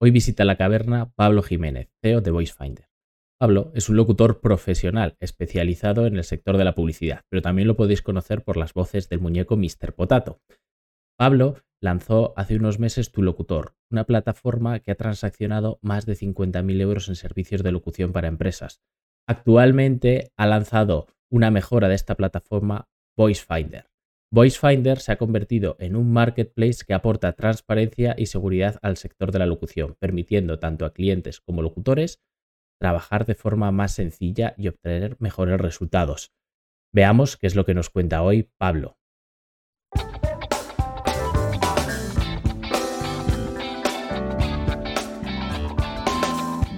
Hoy visita la caverna Pablo Jiménez, CEO de VoiceFinder. Pablo es un locutor profesional especializado en el sector de la publicidad, pero también lo podéis conocer por las voces del muñeco Mr. Potato. Pablo lanzó hace unos meses Tu Locutor, una plataforma que ha transaccionado más de 50.000 euros en servicios de locución para empresas. Actualmente ha lanzado una mejora de esta plataforma, VoiceFinder. VoiceFinder se ha convertido en un marketplace que aporta transparencia y seguridad al sector de la locución, permitiendo tanto a clientes como locutores trabajar de forma más sencilla y obtener mejores resultados. Veamos qué es lo que nos cuenta hoy Pablo.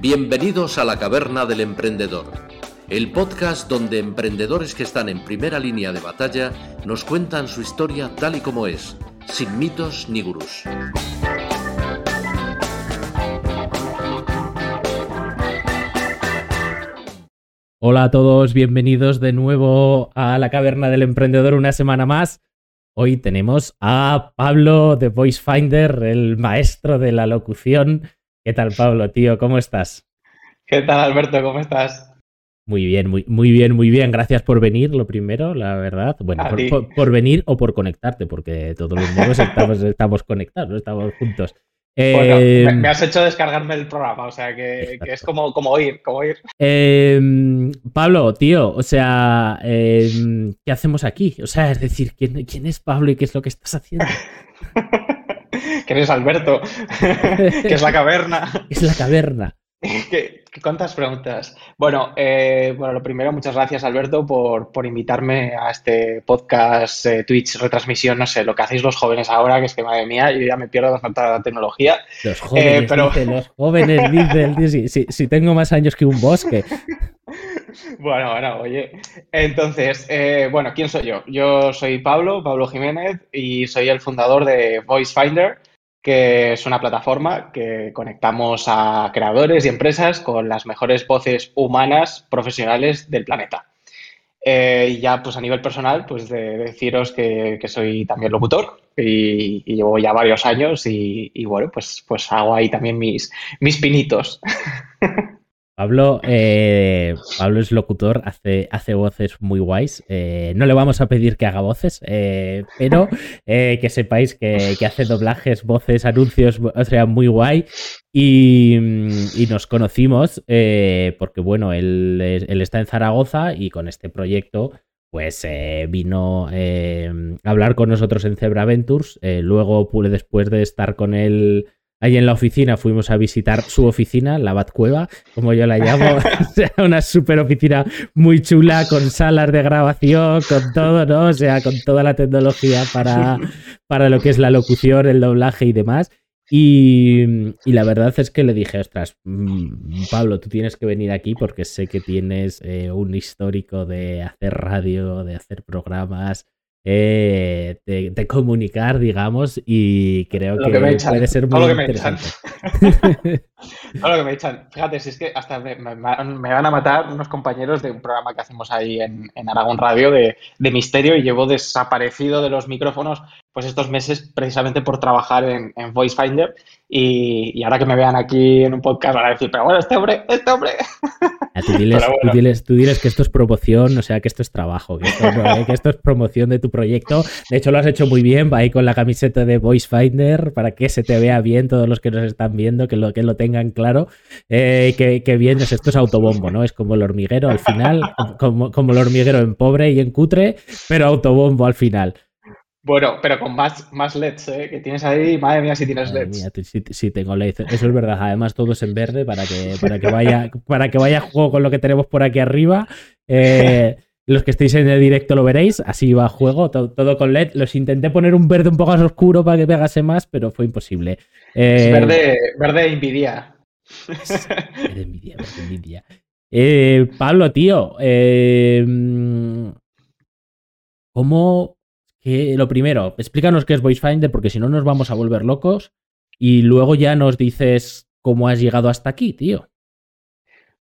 Bienvenidos a la Caverna del Emprendedor el podcast donde emprendedores que están en primera línea de batalla nos cuentan su historia tal y como es, sin mitos ni gurús. Hola a todos, bienvenidos de nuevo a la Caverna del Emprendedor una semana más. Hoy tenemos a Pablo de Voice Finder, el maestro de la locución. ¿Qué tal, Pablo, tío? ¿Cómo estás? ¿Qué tal, Alberto? ¿Cómo estás? Muy bien, muy, muy bien, muy bien. Gracias por venir, lo primero, la verdad. Bueno, por, venir o por conectarte, porque todos los modos estamos, estamos conectados, estamos juntos. Eh, me, has hecho descargarme el programa, o sea que, es como, como oír, como oír. Em, Pablo, tío, o sea, em, ¿qué hacemos aquí? O sea, es decir, ¿quién, ¿quién es Pablo y qué es lo que estás haciendo? ¿Quién es Alberto? ¿Qué es la caverna? Es la caverna. ¿Qué, cuántas preguntas? Bueno, eh, bueno, lo primero, muchas gracias Alberto por, por invitarme a este podcast, eh, Twitch, retransmisión, no sé, lo que hacéis los jóvenes ahora, que es que madre mía, yo ya me pierdo bastante la tecnología. Los jóvenes, eh, pero... los jóvenes, si, si, tengo más años que un bosque. Bueno, bueno, oye. Entonces, bueno, ¿quién soy yo? Yo soy Pablo, Pablo Jiménez, y soy el fundador de Voice Finder que es una plataforma que conectamos a creadores y empresas con las mejores voces humanas profesionales del planeta. Eh, y ya pues a nivel personal, pues de, deciros que, soy también locutor y, llevo ya varios años y, y, bueno, pues, pues hago ahí también mis, mis pinitos. Pablo, eh, Pablo es locutor, hace, hace voces muy guays. Eh, no le vamos a pedir que haga voces, eh, pero que sepáis que, hace doblajes, voces, anuncios, o sea, muy guay. Y, nos conocimos porque, bueno, él, él, está en Zaragoza y con este proyecto, pues vino a hablar con nosotros en Zebra Ventures. luego, después de estar con él Ahí en la oficina fuimos a visitar su oficina, la Batcueva, como yo la llamo. o sea, una super oficina muy chula, con salas de grabación, con todo, ¿no? O sea, con toda la tecnología para, para lo que es la locución, el doblaje y demás. Y, la verdad es que le dije, ostras, mm, Pablo, tú tienes que venir aquí porque sé que tienes eh, un histórico de hacer radio, de hacer programas, eh, de, comunicar, digamos, y creo que, puede ser muy interesante. lo que me echan. Fíjate, si es que hasta me, van a matar unos compañeros de un programa que hacemos ahí en, Aragón Radio de, misterio y llevo desaparecido de los micrófonos pues estos meses precisamente por trabajar en, en Voice Y, ahora que me vean aquí en un podcast van a decir, pero bueno, este hombre, este hombre. tú, diles, tú, diles, que esto es promoción, o sea, que esto es trabajo, que esto, eh, que esto, es promoción de tu proyecto. De hecho, lo has hecho muy bien, va ahí con la camiseta de Voice Finder para que se te vea bien todos los que nos están viendo, que lo, que lo tengan claro. Eh, que, que, bien, esto es autobombo, ¿no? Es como el hormiguero al final, como, como el hormiguero en pobre y en cutre, pero autobombo al final. Bueno, pero con más, más LEDs, ¿eh? Que tienes ahí, madre mía, si tienes LEDs. sí, tengo LEDs, eso es verdad. Además, todo es en verde para que, para que vaya, para que vaya juego con lo que tenemos por aquí arriba. Eh, los que estéis en el directo lo veréis, así va juego, todo, con LED. Los intenté poner un verde un poco más oscuro para que pegase más, pero fue imposible. Eh, verde, verde envidia. Verde envidia, verde envidia. Eh, Pablo, tío, ¿cómo que lo primero, explícanos qué es VoiceFinder, porque si no nos vamos a volver locos. Y luego ya nos dices cómo has llegado hasta aquí, tío.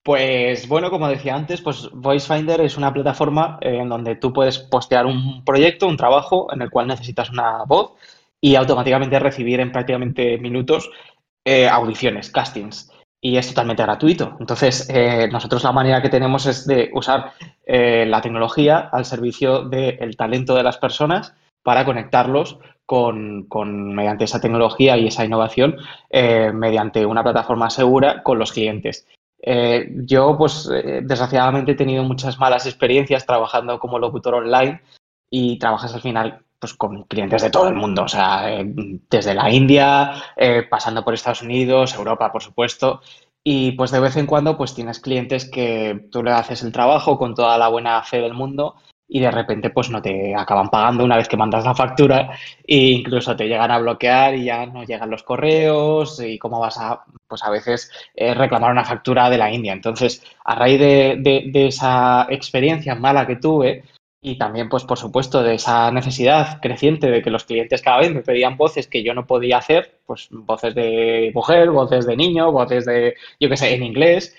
Pues bueno, como decía antes, pues VoiceFinder es una plataforma eh, en donde tú puedes postear un proyecto, un trabajo en el cual necesitas una voz y automáticamente recibir en prácticamente minutos eh, audiciones, castings. Y es totalmente gratuito. Entonces, eh, nosotros la manera que tenemos es de usar la tecnología al servicio del talento de las personas para conectarlos con, mediante esa tecnología y esa innovación mediante una plataforma segura con los clientes. Eh, yo, pues, eh, desgraciadamente he tenido muchas malas experiencias trabajando como locutor online y trabajas al final pues, con clientes de todo el mundo, o sea, eh, desde la India, pasando por Estados Unidos, Europa, por supuesto. Y pues de vez en cuando pues tienes clientes que tú le haces el trabajo con toda la buena fe del mundo y de repente pues no te acaban pagando una vez que mandas la factura e incluso te llegan a bloquear y ya no llegan los correos y cómo vas a pues a veces eh, reclamar una factura de la India. Entonces, a raíz de, de, esa experiencia mala que tuve y también pues por supuesto de esa necesidad creciente de que los clientes cada vez me pedían voces que yo no podía hacer, pues voces de mujer, voces de niño, voces de, yo qué sé, en inglés,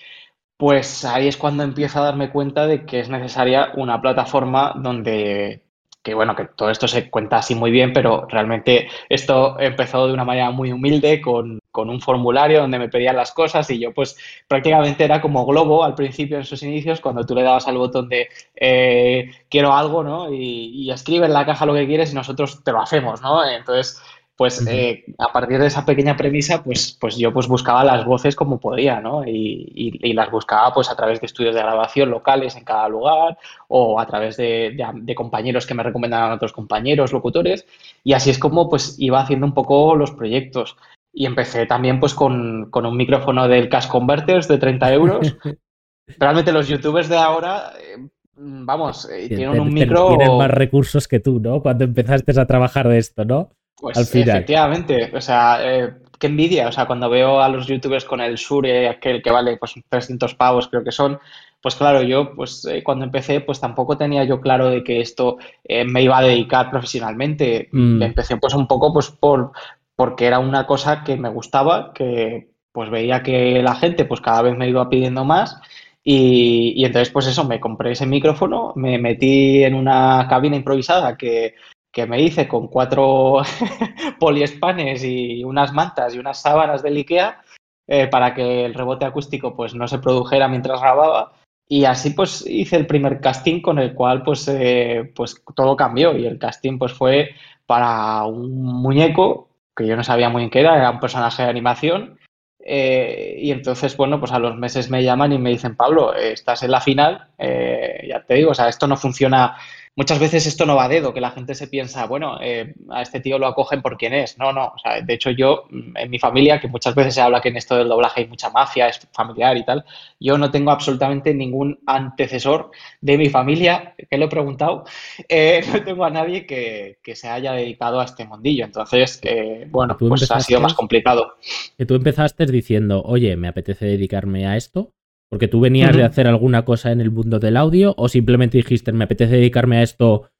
pues ahí es cuando empiezo a darme cuenta de que es necesaria una plataforma donde, que bueno, que todo esto se cuenta así muy bien, pero realmente esto empezó de una manera muy humilde con, un formulario donde me pedían las cosas y yo pues prácticamente era como Globo al principio en sus inicios cuando tú le dabas al botón de eh, quiero algo, ¿no? Y, y escribe en la caja lo que quieres y nosotros te lo hacemos, ¿no? Entonces pues eh, a partir de esa pequeña premisa, pues, pues yo pues buscaba las voces como podía, ¿no? Y, las buscaba pues a través de estudios de grabación locales en cada lugar o a través de, compañeros que me recomendaban otros compañeros, locutores. Y así es como pues iba haciendo un poco los proyectos. Y empecé también pues con, un micrófono del Cash Converters de 30 euros. Realmente los youtubers de ahora... Eh, vamos, eh, tienen un micro... Tienen más recursos que tú, ¿no? Cuando empezaste a trabajar de esto, ¿no? Pues efectivamente, o sea, eh, qué envidia, o sea, cuando veo a los youtubers con el Sure, aquel que vale pues 300 pavos creo que son, pues claro, yo pues eh, cuando empecé pues tampoco tenía yo claro de que esto me iba a dedicar profesionalmente. Mm. Empecé pues un poco pues por porque era una cosa que me gustaba, que pues veía que la gente pues cada vez me iba pidiendo más y, y entonces pues eso, me compré ese micrófono, me metí en una cabina improvisada que que me hice con cuatro poliespanes y unas mantas y unas sábanas del IKEA eh, para que el rebote acústico pues no se produjera mientras grababa. Y así pues hice el primer casting con el cual pues, eh, pues todo cambió y el casting pues fue para un muñeco que yo no sabía muy bien qué era, era un personaje de animación eh, y entonces, bueno, pues a los meses me llaman y me dicen, Pablo, estás en la final, ya te digo, o sea, esto no funciona muchas veces esto no va a dedo, que la gente se piensa, bueno, eh, a este tío lo acogen por quién es. No, no. O sea, de hecho, yo, mm, en mi familia, que muchas veces se habla que en esto del doblaje hay mucha mafia, es familiar y tal, yo no tengo absolutamente ningún antecesor de mi familia, que lo he preguntado, eh, no tengo a nadie que, se haya dedicado a este mundillo. Entonces, eh, bueno, pues ha sido más complicado. Que tú empezaste diciendo, oye, me apetece dedicarme a esto, porque tú venías de hacer alguna cosa en el mundo del audio o simplemente dijiste, me apetece dedicarme a esto,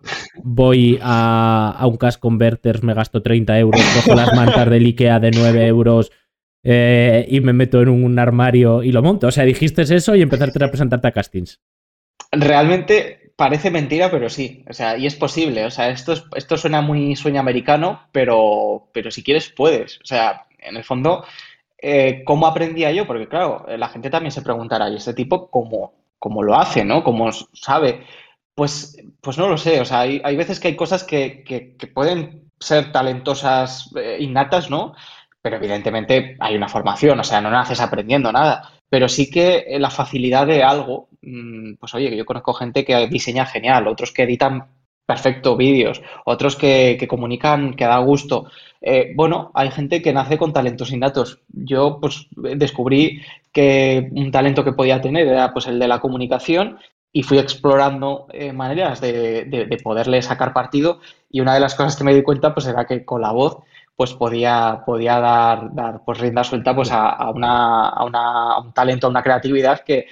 voy a, un Cash Converters, me gasto 30 euros, cojo las mantas del Ikea de 9 euros eh, y me meto en un armario y lo monto. O sea, dijiste eso y empezaste a presentarte a castings. Realmente parece mentira, pero sí. O sea, y es posible. O sea, esto, esto suena muy sueño americano, pero, pero si quieres puedes. O sea, en el fondo eh, ¿cómo aprendía yo? Porque claro, la gente también se preguntará, ¿y este tipo cómo, cómo lo hace, ¿no? ¿Cómo sabe? Pues, pues no lo sé, o sea, hay, veces que hay cosas que, pueden ser talentosas eh, innatas, ¿no? Pero evidentemente hay una formación, o sea, no naces aprendiendo nada. Pero sí que eh, la facilidad de algo, mm, pues oye, que yo conozco gente que diseña genial, otros que editan perfecto vídeos, otros que, comunican que da gusto. Eh, bueno, hay gente que nace con talentos innatos. Yo pues descubrí que un talento que podía tener era pues el de la comunicación y fui explorando eh, maneras de, poderle sacar partido y una de las cosas que me di cuenta pues era que con la voz pues podía, podía dar, dar pues rienda suelta pues a, una, a, una, un talento, a una creatividad que,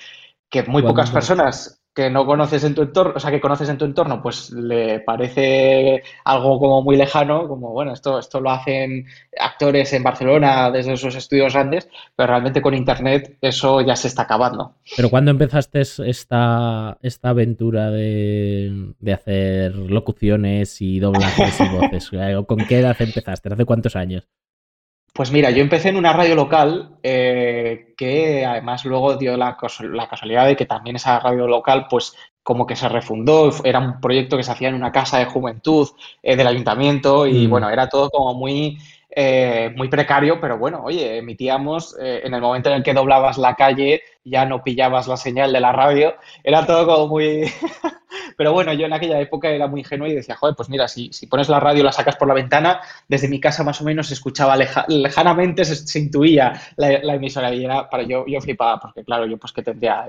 que muy pocas personas que no conoces en tu entorno, o sea, que conoces en tu entorno, pues le parece algo como muy lejano, como, bueno, esto, esto lo hacen actores en Barcelona desde esos estudios grandes, pero realmente con Internet eso ya se está acabando. Pero ¿cuándo empezaste esta, esta aventura de, de hacer locuciones y doblajes y voces? ¿Con qué edad empezaste? ¿Hace cuántos años? Pues mira, yo empecé en una radio local eh, que además luego dio la, la, casualidad de que también esa radio local pues como que se refundó, era un proyecto que se hacía en una casa de juventud eh, del ayuntamiento y mm. bueno, era todo como muy eh, muy precario, pero bueno, oye, emitíamos eh, en el momento en el que doblabas la calle, ya no pillabas la señal de la radio, era todo como muy... pero bueno, yo en aquella época era muy ingenuo y decía, joder, pues mira, si, si pones la radio, la sacas por la ventana, desde mi casa más o menos se escuchaba lejanamente, se, intuía la, emisora y era para yo, yo flipaba, porque claro, yo pues que tendría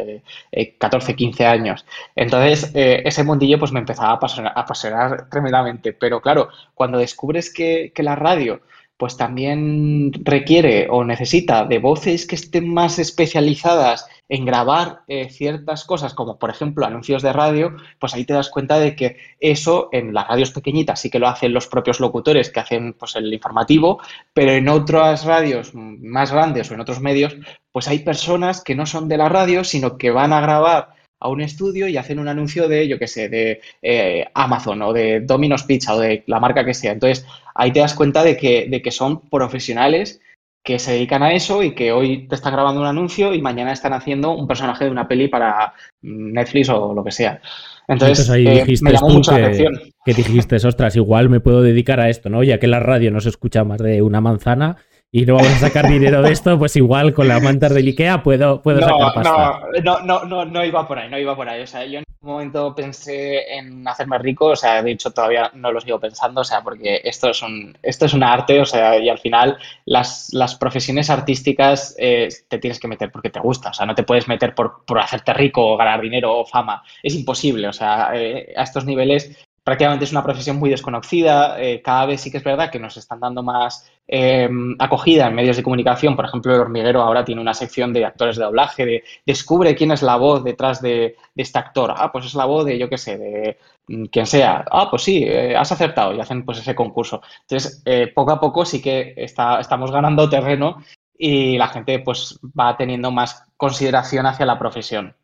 14, eh, 15 años. Entonces, ese mundillo pues me empezaba a apasionar, a apasionar tremendamente, pero claro, cuando descubres que, que la radio pues también requiere o necesita de voces que estén más especializadas en grabar eh, ciertas cosas, como por ejemplo anuncios de radio, pues ahí te das cuenta de que eso en las radios pequeñitas sí que lo hacen los propios locutores que hacen pues, el informativo, pero en otras radios más grandes o en otros medios, pues hay personas que no son de la radio, sino que van a grabar a un estudio y hacen un anuncio de, yo qué sé, de eh, Amazon o de Domino's Pizza o de la marca que sea. Entonces, ahí te das cuenta de que, de que son profesionales que se dedican a eso y que hoy te están grabando un anuncio y mañana están haciendo un personaje de una peli para Netflix o lo que sea. Entonces, ahí eh, me llamó mucho que, la atención. Que dijiste, ostras, igual me puedo dedicar a esto, ¿no? Ya que la radio no se escucha más de una manzana, y no vamos a sacar dinero de esto, pues igual con las mantas del Ikea puedo, puedo sacar pasta. No, no, no, no, iba por ahí, no iba por ahí. O sea, yo en un momento pensé en hacerme rico, o sea, de hecho todavía no lo sigo pensando, o sea, porque esto es un, esto es un arte, o sea, y al final las, las profesiones artísticas eh, te tienes que meter porque te gusta, o sea, no te puedes meter por, por hacerte rico o ganar dinero o fama, es imposible, o sea, eh, a estos niveles prácticamente es una profesión muy desconocida. Eh, cada vez sí que es verdad que nos están dando más eh, acogida en medios de comunicación. Por ejemplo, El Hormiguero ahora tiene una sección de actores de doblaje, de descubre quién es la voz detrás de, este actor. Ah, pues es la voz de, yo qué sé, de mm, quien sea. Ah, pues sí, eh, has acertado y hacen pues ese concurso. Entonces, poco a poco sí que está, estamos ganando terreno y la gente pues va teniendo más consideración hacia la profesión.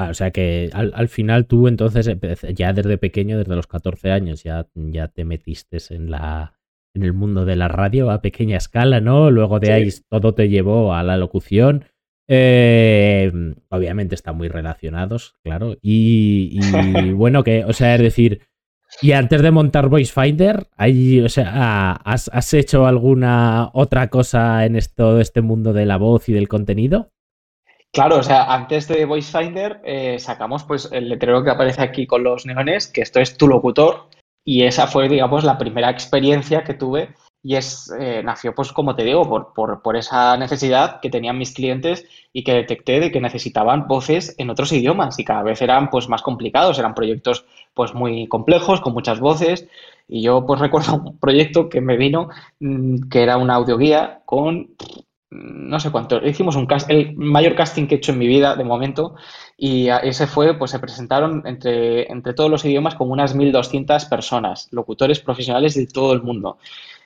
Ah, o sea que al, final tú entonces ya desde pequeño, desde los 14 años, ya, ya te metiste en la en el mundo de la radio a pequeña escala, ¿no? Luego de ahí todo te llevó a la locución. Eh, obviamente están muy relacionados, claro. Y, bueno, que, o sea, es decir, y antes de montar Voice Finder, o sea, ¿has, ¿has, hecho alguna otra cosa en todo este mundo de la voz y del contenido? Claro, o sea, antes de Voice Finder eh, sacamos pues el letrero que aparece aquí con los neones, que esto es tu locutor, y esa fue, digamos, la primera experiencia que tuve y es, eh, nació, pues como te digo, por, por, por, esa necesidad que tenían mis clientes y que detecté de que necesitaban voces en otros idiomas y cada vez eran pues más complicados, eran proyectos pues muy complejos, con muchas voces. Y yo pues recuerdo un proyecto que me vino mm, que era una audioguía con no sé cuánto, hicimos un el mayor casting que he hecho en mi vida de momento y ese fue, pues se presentaron entre, entre todos los idiomas como unas 1.200 personas, locutores profesionales de todo el mundo.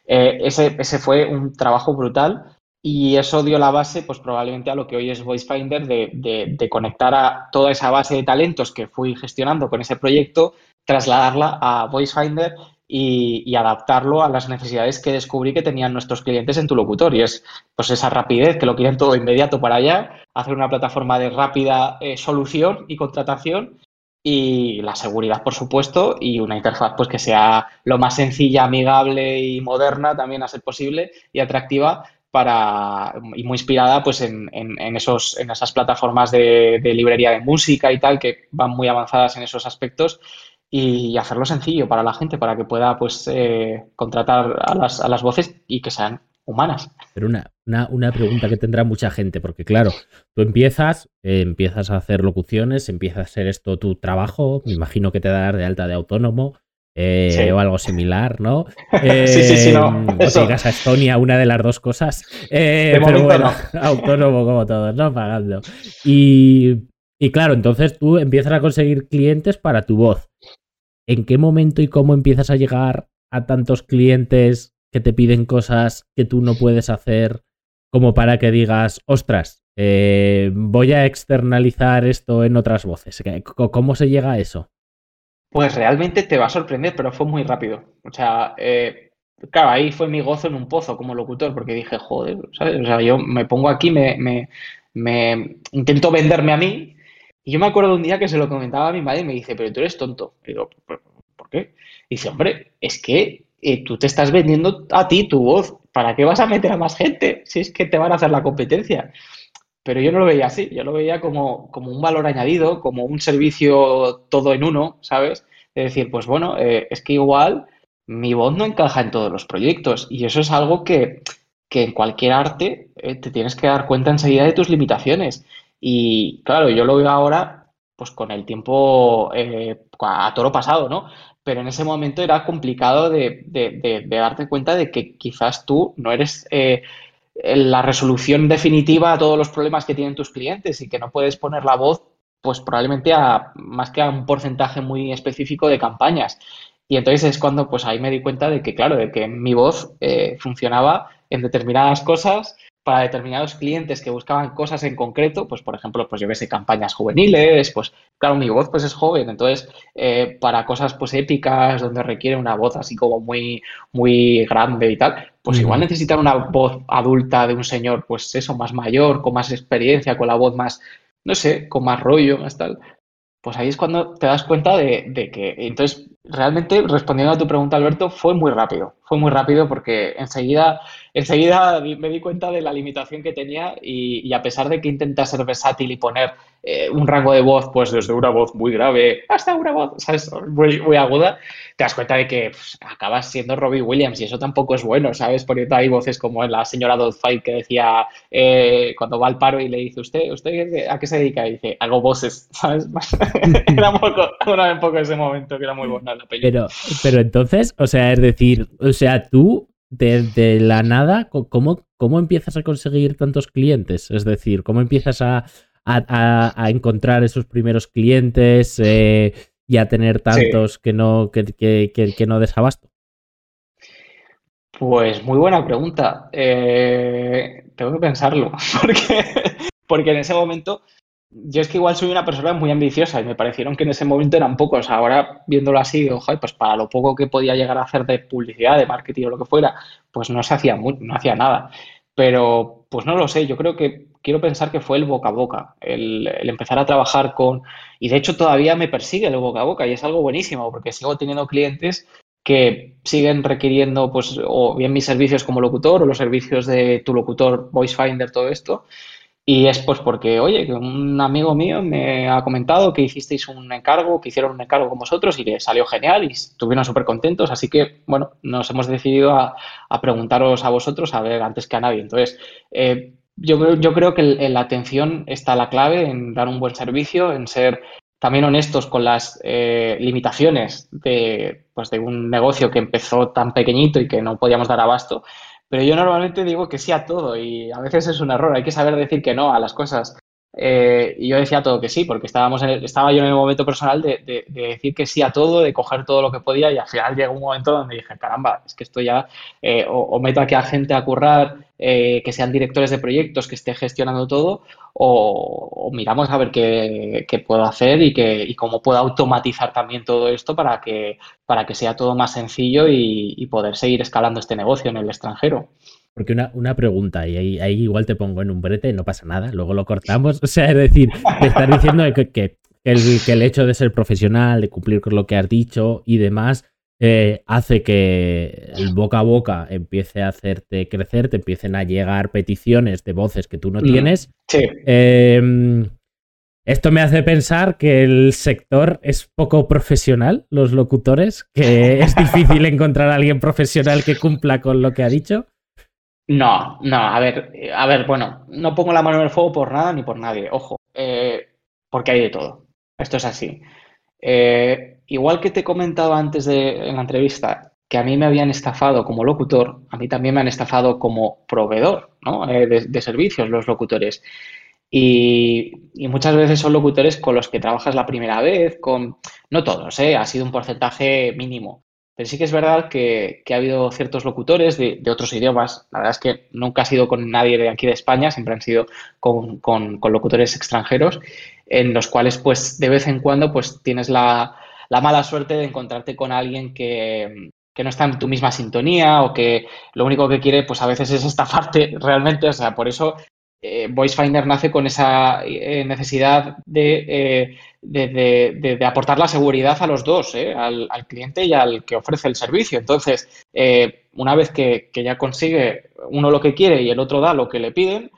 Eh, ese, ese fue un trabajo brutal y eso dio la base, pues probablemente a lo que hoy es VoiceFinder, de, de, de conectar a toda esa base de talentos que fui gestionando con ese proyecto, trasladarla a VoiceFinder y, adaptarlo a las necesidades que descubrí que tenían nuestros clientes en tu locutor. Y es pues esa rapidez, que lo quieren todo inmediato para allá, hacer una plataforma de rápida eh, solución y contratación y la seguridad, por supuesto, y una interfaz pues que sea lo más sencilla, amigable y moderna también a ser posible y atractiva para y muy inspirada pues en, esos en esas plataformas de librería de música y tal que van muy avanzadas en esos aspectos y hacerlo sencillo para la gente, para que pueda pues eh, contratar a las, a las voces y que sean humanas. Pero una, una, pregunta que tendrá mucha gente, porque claro, tú empiezas, eh, empiezas a hacer locuciones, empieza a ser esto tu trabajo, me imagino que te darás de alta de autónomo. Eh, o algo similar, ¿no? sí, sí, sí, no. O si a Estonia, una de las dos cosas. pero bueno, autónomo como todos, ¿no? Pagando. Y, y claro, entonces tú empiezas a conseguir clientes para tu voz. ¿en qué momento y cómo empiezas a llegar a tantos clientes que te piden cosas que tú no puedes hacer como para que digas, ostras, eh, voy a externalizar esto en otras voces? ¿Cómo se llega a eso? Pues realmente te va a sorprender, pero fue muy rápido. O sea, eh, claro, ahí fue mi gozo en un pozo como locutor, porque dije, joder, ¿sabes? O sea, yo me pongo aquí, me, me, me intento venderme a mí. Y yo me acuerdo un día que se lo comentaba a mi madre y me dice, pero tú eres tonto. Y digo, ¿por qué? Y dice, hombre, es que eh, tú te estás vendiendo a ti tu voz. ¿Para qué vas a meter a más gente si es que te van a hacer la competencia? Pero yo no lo veía así, yo lo veía como, como un valor añadido, como un servicio todo en uno, ¿sabes? De decir, pues bueno, eh, es que igual mi voz no encaja en todos los proyectos y eso es algo que, en cualquier arte eh, te tienes que dar cuenta enseguida de tus limitaciones. Y claro, yo lo veo ahora pues con el tiempo eh, a toro pasado, ¿no? Pero en ese momento era complicado de, darte cuenta de que quizás tú no eres eh, la resolución definitiva a todos los problemas que tienen tus clientes y que no puedes poner la voz pues probablemente a más que a un porcentaje muy específico de campañas. Y entonces es cuando pues ahí me di cuenta de que, claro, de que mi voz eh, funcionaba en determinadas cosas para determinados clientes que buscaban cosas en concreto, pues por ejemplo, pues yo que sé, campañas juveniles, pues claro, mi voz pues es joven, entonces eh, para cosas pues épicas donde requiere una voz así como muy, muy grande y tal, pues igual necesitan una voz adulta de un señor, pues eso, más mayor, con más experiencia, con la voz más, no sé, con más rollo, más tal. Pues ahí es cuando te das cuenta de, de que, entonces realmente, respondiendo a tu pregunta, Alberto, fue muy rápido. Fue muy rápido porque enseguida, enseguida me di cuenta de la limitación que tenía y, a pesar de que intenta ser versátil y poner eh, un rango de voz, pues desde una voz muy grave hasta una voz, ¿sabes? Muy, muy aguda, te das cuenta de que pues, acabas siendo Robbie Williams y eso tampoco es bueno, ¿sabes? Porque hay voces como la señora Dodd-Fight que decía eh, cuando va al paro y le dice, ¿usted usted a qué se dedica? Y dice, hago voces, ¿sabes? era un poco, era un poco ese momento que era muy bueno. Pero, pero entonces, o sea, es decir, o sea, tú de, la nada, ¿cómo, ¿cómo empiezas a conseguir tantos clientes? Es decir, ¿cómo empiezas a, encontrar esos primeros clientes eh, y a tener tantos que no que, que, no desabasto? Pues muy buena pregunta. Eh, tengo que pensarlo, porque, porque en ese momento yo es que igual soy una persona muy ambiciosa y me parecieron que en ese momento eran pocos. Ahora, viéndolo así, ojo, pues para lo poco que podía llegar a hacer de publicidad, de marketing o lo que fuera, pues no se hacía no hacía nada. Pero, pues no lo sé, yo creo que quiero pensar que fue el boca a boca, el, empezar a trabajar con... Y de hecho todavía me persigue el boca a boca y es algo buenísimo porque sigo teniendo clientes que siguen requiriendo, pues, o bien mis servicios como locutor o los servicios de tu locutor, Voice Finder, todo esto. Y es pues porque, oye, que un amigo mío me ha comentado que hicisteis un encargo, que hicieron un encargo con vosotros y que salió genial y estuvieron súper contentos. Así que, bueno, nos hemos decidido a, preguntaros a vosotros, a ver, antes que a nadie. Entonces, eh, yo, yo creo que la atención está la clave, en dar un buen servicio, en ser también honestos con las eh, limitaciones de, pues, de un negocio que empezó tan pequeñito y que no podíamos dar abasto pero yo normalmente digo que sí a todo y a veces es un error. Hay que saber decir que no a las cosas. Eh, y yo decía todo que sí, porque estábamos estaba yo en el momento personal de, decir que sí a todo, de coger todo lo que podía y al final llegó un momento donde dije, caramba, es que esto ya, eh, o, meto aquí a gente a currar, eh, que sean directores de proyectos, que esté gestionando todo, o, miramos a ver qué, puedo hacer y, que, y cómo puedo automatizar también todo esto para que, para que sea todo más sencillo y, y poder seguir escalando este negocio en el extranjero. Porque una, una pregunta, y ahí, igual te pongo en un brete, no pasa nada, luego lo cortamos. O sea, es decir, te estás diciendo que, el, que el hecho de ser profesional, de cumplir con lo que has dicho y demás, eh, hace que el boca a boca empiece a hacerte crecer, te empiecen a llegar peticiones de voces que tú no mm, tienes. Sí. Em, esto me hace pensar que el sector es poco profesional, los locutores, que es difícil encontrar a alguien profesional que cumpla con lo que ha dicho. No, no, a ver, eh, a ver, bueno, no pongo la mano en el fuego por nada ni por nadie, ojo, eh, porque hay de todo. Esto es así. Eh, igual que te he comentado antes de, en la entrevista que a mí me habían estafado como locutor, a mí también me han estafado como proveedor ¿no? de, servicios los locutores. Y, y, muchas veces son locutores con los que trabajas la primera vez, con, no todos, ¿eh? ha sido un porcentaje mínimo, pero sí que es verdad que, ha habido ciertos locutores de, otros idiomas. La verdad es que nunca ha sido con nadie de aquí de España, siempre han sido con, locutores extranjeros, en los cuales, pues, de vez en cuando, pues, tienes la, mala suerte de encontrarte con alguien que, que no está en tu misma sintonía o que lo único que quiere, pues a veces es estafarte realmente. O sea, por eso eh, VoiceFinder nace con esa eh, necesidad eh, de, de, aportar la seguridad a los dos, al, cliente y al que ofrece el servicio. Entonces, una vez que, que, ya consigue uno lo que quiere y el otro da lo que le piden,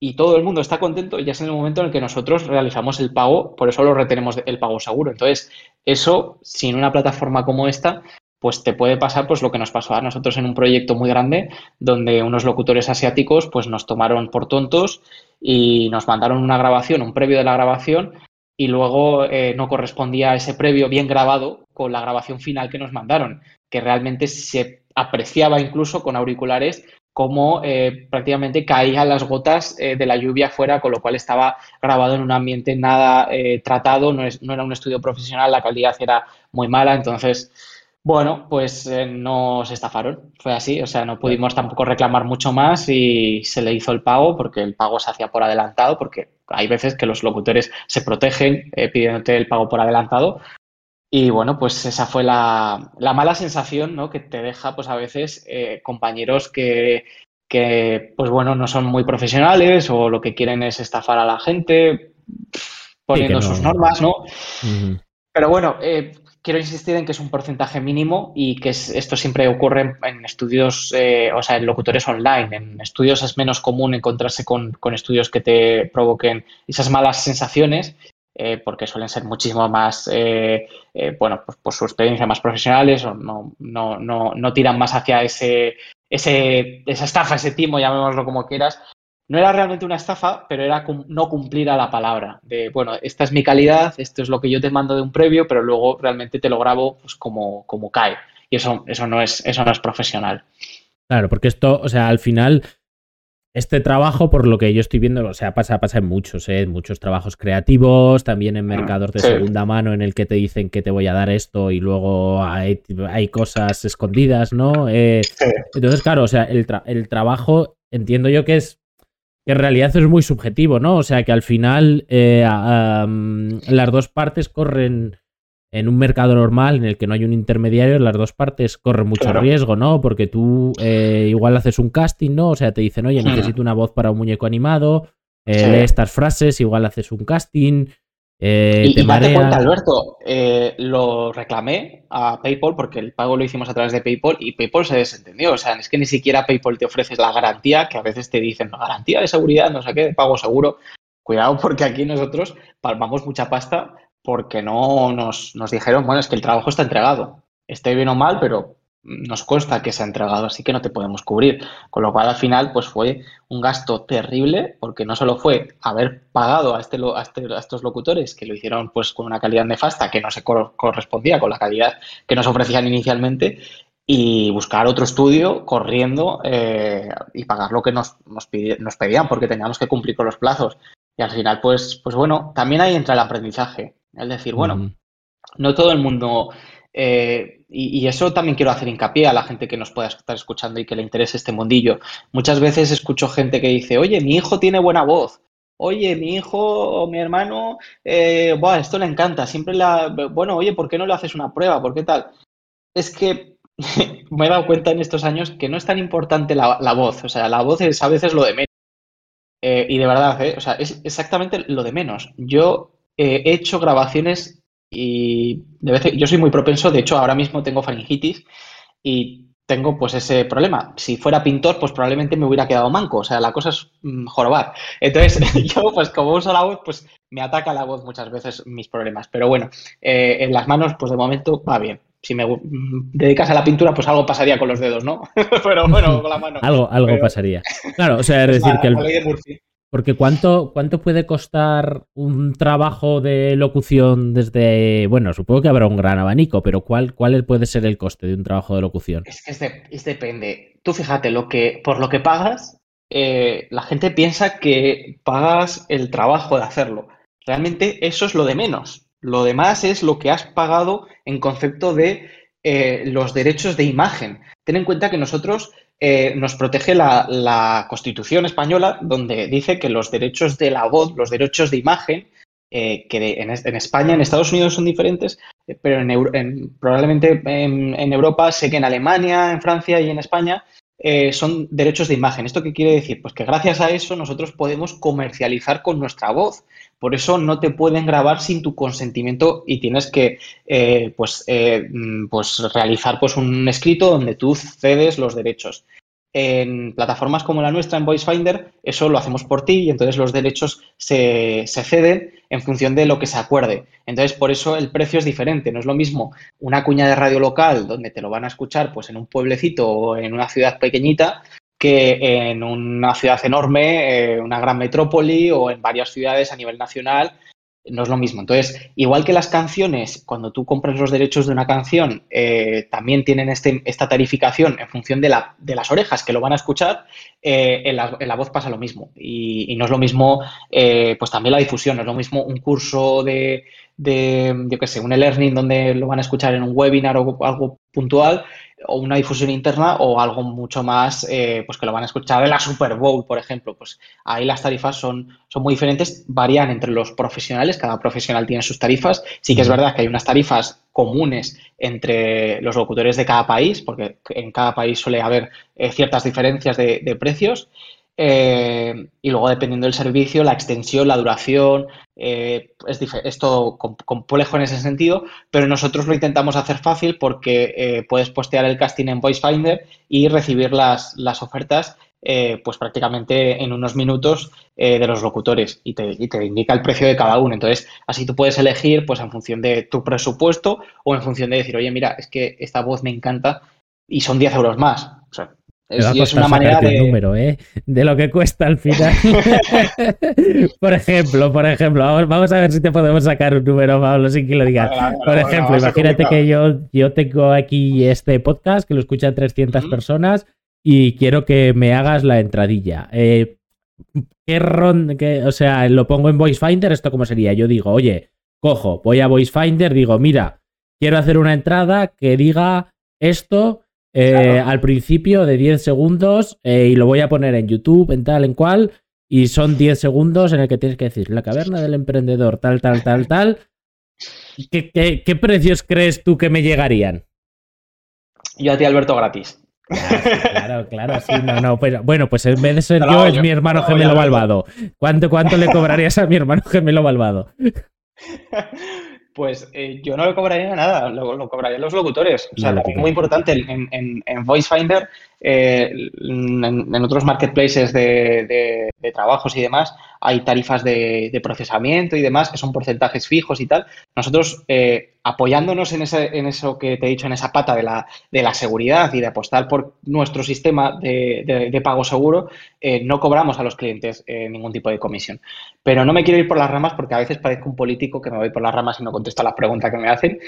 y todo el mundo está contento, ya es en el momento en el que nosotros realizamos el pago, por eso lo retenemos el pago seguro. Entonces, eso, sin una plataforma como esta, pues te puede pasar pues lo que nos pasó a nosotros en un proyecto muy grande donde unos locutores asiáticos pues nos tomaron por tontos y nos mandaron una grabación, un previo de la grabación y luego eh, no correspondía ese previo bien grabado con la grabación final que nos mandaron, que realmente se apreciaba incluso con auriculares cómo eh, prácticamente caían las gotas eh, de la lluvia fuera, con lo cual estaba grabado en un ambiente nada tratado, no, es, no era un estudio profesional, la calidad era muy mala, entonces bueno, pues eh, nos estafaron, fue así, o sea, no pudimos tampoco reclamar mucho más y se le hizo el pago porque el pago se hacía por adelantado, porque hay veces que los locutores se protegen eh, pidiéndote el pago por adelantado. Y bueno, pues esa fue la, mala sensación ¿no? que te deja pues a veces eh, compañeros que, que, pues bueno, no son muy profesionales o lo que quieren es estafar a la gente poniendo sus normas, ¿no? Pero bueno, eh, quiero insistir en que es un porcentaje mínimo y que esto siempre ocurre en, estudios, eh, o sea, en locutores online. En estudios es menos común encontrarse con, estudios que te provoquen esas malas sensaciones, eh, porque suelen ser muchísimo más, eh, bueno, pues por su experiencia más profesionales o no, no, no, no tiran más hacia ese, ese, esa estafa, ese timo, llamémoslo como quieras, no era realmente una estafa, pero era no cumplir a la palabra. De, bueno, esta es mi calidad, esto es lo que yo te mando de un previo, pero luego realmente te lo grabo pues, como, como cae. Y eso, eso, no es, eso no es profesional. Claro, porque esto, o sea, al final, este trabajo, por lo que yo estoy viendo, o sea, pasa, pasa en muchos, ¿eh? en muchos trabajos creativos, también en mm, mercados de segunda mano en el que te dicen que te voy a dar esto y luego hay, cosas escondidas, ¿no? Eh, entonces, claro, o sea, el, el trabajo entiendo yo que es que en realidad es muy subjetivo, ¿no? O sea que al final eh, las dos partes corren en un mercado normal en el que no hay un intermediario, las dos partes corren mucho riesgo, ¿no? Porque tú eh, igual haces un casting, ¿no? O sea, te dicen, oye, necesito una voz para un muñeco animado, eh, lee estas frases, igual haces un casting, eh, y, date cuenta, Alberto, eh, lo reclamé a PayPal porque el pago lo hicimos a través de PayPal y PayPal se desentendió. O sea, es que ni siquiera PayPal te ofrece la garantía que a veces te dicen, no, garantía de seguridad, no sé qué, de pago seguro. Cuidado porque aquí nosotros palmamos mucha pasta porque no nos, nos dijeron, bueno, es que el trabajo está entregado. Esté bien o mal, pero nos consta que se ha entregado, así que no te podemos cubrir. Con lo cual, al final, pues fue un gasto terrible, porque no solo fue haber pagado a, este, a, este, a estos locutores que lo hicieron pues con una calidad nefasta que no se correspondía con la calidad que nos ofrecían inicialmente, y buscar otro estudio corriendo eh, y pagar lo que nos, nos, nos, pedían, porque teníamos que cumplir con los plazos. Y al final, pues, pues bueno, también ahí entra el aprendizaje. Es decir, bueno, no todo el mundo eh, y, eso también quiero hacer hincapié a la gente que nos pueda estar escuchando y que le interese este mundillo. Muchas veces escucho gente que dice, oye, mi hijo tiene buena voz. Oye, mi hijo o mi hermano, eh, esto le encanta. Siempre la. Bueno, oye, ¿por qué no le haces una prueba? ¿Por qué tal? Es que me he dado cuenta en estos años que no es tan importante la, voz. O sea, la voz es a veces lo de menos. Eh, y de verdad, o sea, es exactamente lo de menos. Yo he hecho grabaciones y yo soy muy propenso, de hecho ahora mismo tengo faringitis y tengo pues ese problema. Si fuera pintor, pues probablemente me hubiera quedado manco, o sea, la cosa es mm, jorobar. Entonces, yo pues como uso la voz, pues me ataca la voz muchas veces mis problemas. Pero bueno, eh, en las manos, pues de momento va bien. Si me mm, dedicas a la pintura, pues algo pasaría con los dedos, ¿no? Pero bueno, con la mano. algo algo pasaría. Claro, o sea, es decir que el... Porque ¿cuánto, ¿cuánto puede costar un trabajo de locución desde... Bueno, supongo que habrá un gran abanico, pero ¿cuál, cuál puede ser el coste de un trabajo de locución? Es que es, depende. Tú fíjate, lo que, por lo que pagas, eh, la gente piensa que pagas el trabajo de hacerlo. Realmente eso es lo de menos. Lo demás es lo que has pagado en concepto de eh, los derechos de imagen. Ten en cuenta que nosotros eh, nos protege la, Constitución española, donde dice que los derechos de la voz, los derechos de imagen, que en, España, en Estados Unidos son diferentes, pero en, probablemente en, Europa, sé que en Alemania, en Francia y en España son derechos de imagen. ¿Esto qué quiere decir? Pues que gracias a eso nosotros podemos comercializar con nuestra voz. Por eso no te pueden grabar sin tu consentimiento y tienes que eh, pues, eh, mm, pues realizar pues, un escrito donde tú cedes los derechos. En plataformas como la nuestra, en VoiceFinder, eso lo hacemos por ti y entonces los derechos se, se, ceden en función de lo que se acuerde. Entonces, por eso el precio es diferente. No es lo mismo una cuña de radio local donde te lo van a escuchar pues, en un pueblecito o en una ciudad pequeñita que en una ciudad enorme, eh, una gran metrópoli o en varias ciudades a nivel nacional, no es lo mismo. Entonces, igual que las canciones, cuando tú compras los derechos de una canción, eh, también tienen este, esta tarificación en función de, la, de, las orejas que lo van a escuchar, eh, en, la, voz pasa lo mismo. Y, no es lo mismo, pues también la difusión, no es lo mismo un curso de, de yo qué sé, un e-learning donde lo van a escuchar en un webinar o algo puntual, o una difusión interna o algo mucho más, eh, pues que lo van a escuchar en la Super Bowl, por ejemplo. Pues ahí las tarifas son, son muy diferentes, varían entre los profesionales, cada profesional tiene sus tarifas. Sí que es verdad que hay unas tarifas comunes entre los locutores de cada país, porque en cada país suele haber eh, ciertas diferencias de precios. Eh, y luego, dependiendo del servicio, la extensión, la duración, eh, es, es, todo complejo en ese sentido, pero nosotros lo intentamos hacer fácil porque eh, puedes postear el casting en VoiceFinder y recibir las, las ofertas pues prácticamente en unos minutos de los locutores y te, te, indica el precio de cada uno. Entonces, así tú puedes elegir pues en función de tu presupuesto o en función de decir, oye, mira, es que esta voz me encanta y son 10 euros más. O sea, es, una manera de... número, ¿eh? De lo que cuesta al final. por ejemplo, por ejemplo, vamos, a ver si te podemos sacar un número, Pablo, sin que lo digas. por ejemplo, imagínate que yo, yo tengo aquí este podcast que lo escuchan 300 personas y quiero que me hagas la entradilla. Eh, ¿Qué ron, o sea, lo pongo en VoiceFinder, ¿esto cómo sería? Yo digo, oye, cojo, voy a VoiceFinder, digo, mira, quiero hacer una entrada que diga esto eh, al principio de 10 segundos eh, y lo voy a poner en YouTube, en tal, en cual, y son 10 segundos en el que tienes que decir la caverna del emprendedor, tal, tal, tal, tal. ¿Qué, qué, precios crees tú que me llegarían? Yo a ti, Alberto, gratis. Claro, claro, sí, no, no. bueno, pues en vez de ser yo, es mi hermano gemelo malvado. ¿Cuánto, ¿Cuánto le cobrarías a mi hermano gemelo malvado? Pues eh, yo no le cobraría nada, lo, lo cobrarían los locutores. O sea, muy importante en, en, en VoiceFinder eh, en, otros marketplaces de, trabajos y demás hay tarifas de, procesamiento y demás que son porcentajes fijos y tal. Nosotros, eh, apoyándonos en, ese, en eso que te he dicho, en esa pata de la, de la seguridad y de apostar por nuestro sistema de, pago seguro, eh, no cobramos a los clientes ningún tipo de comisión. Pero no me quiero ir por las ramas porque a veces parezco un político que me voy por las ramas y no contesto las preguntas que me hacen.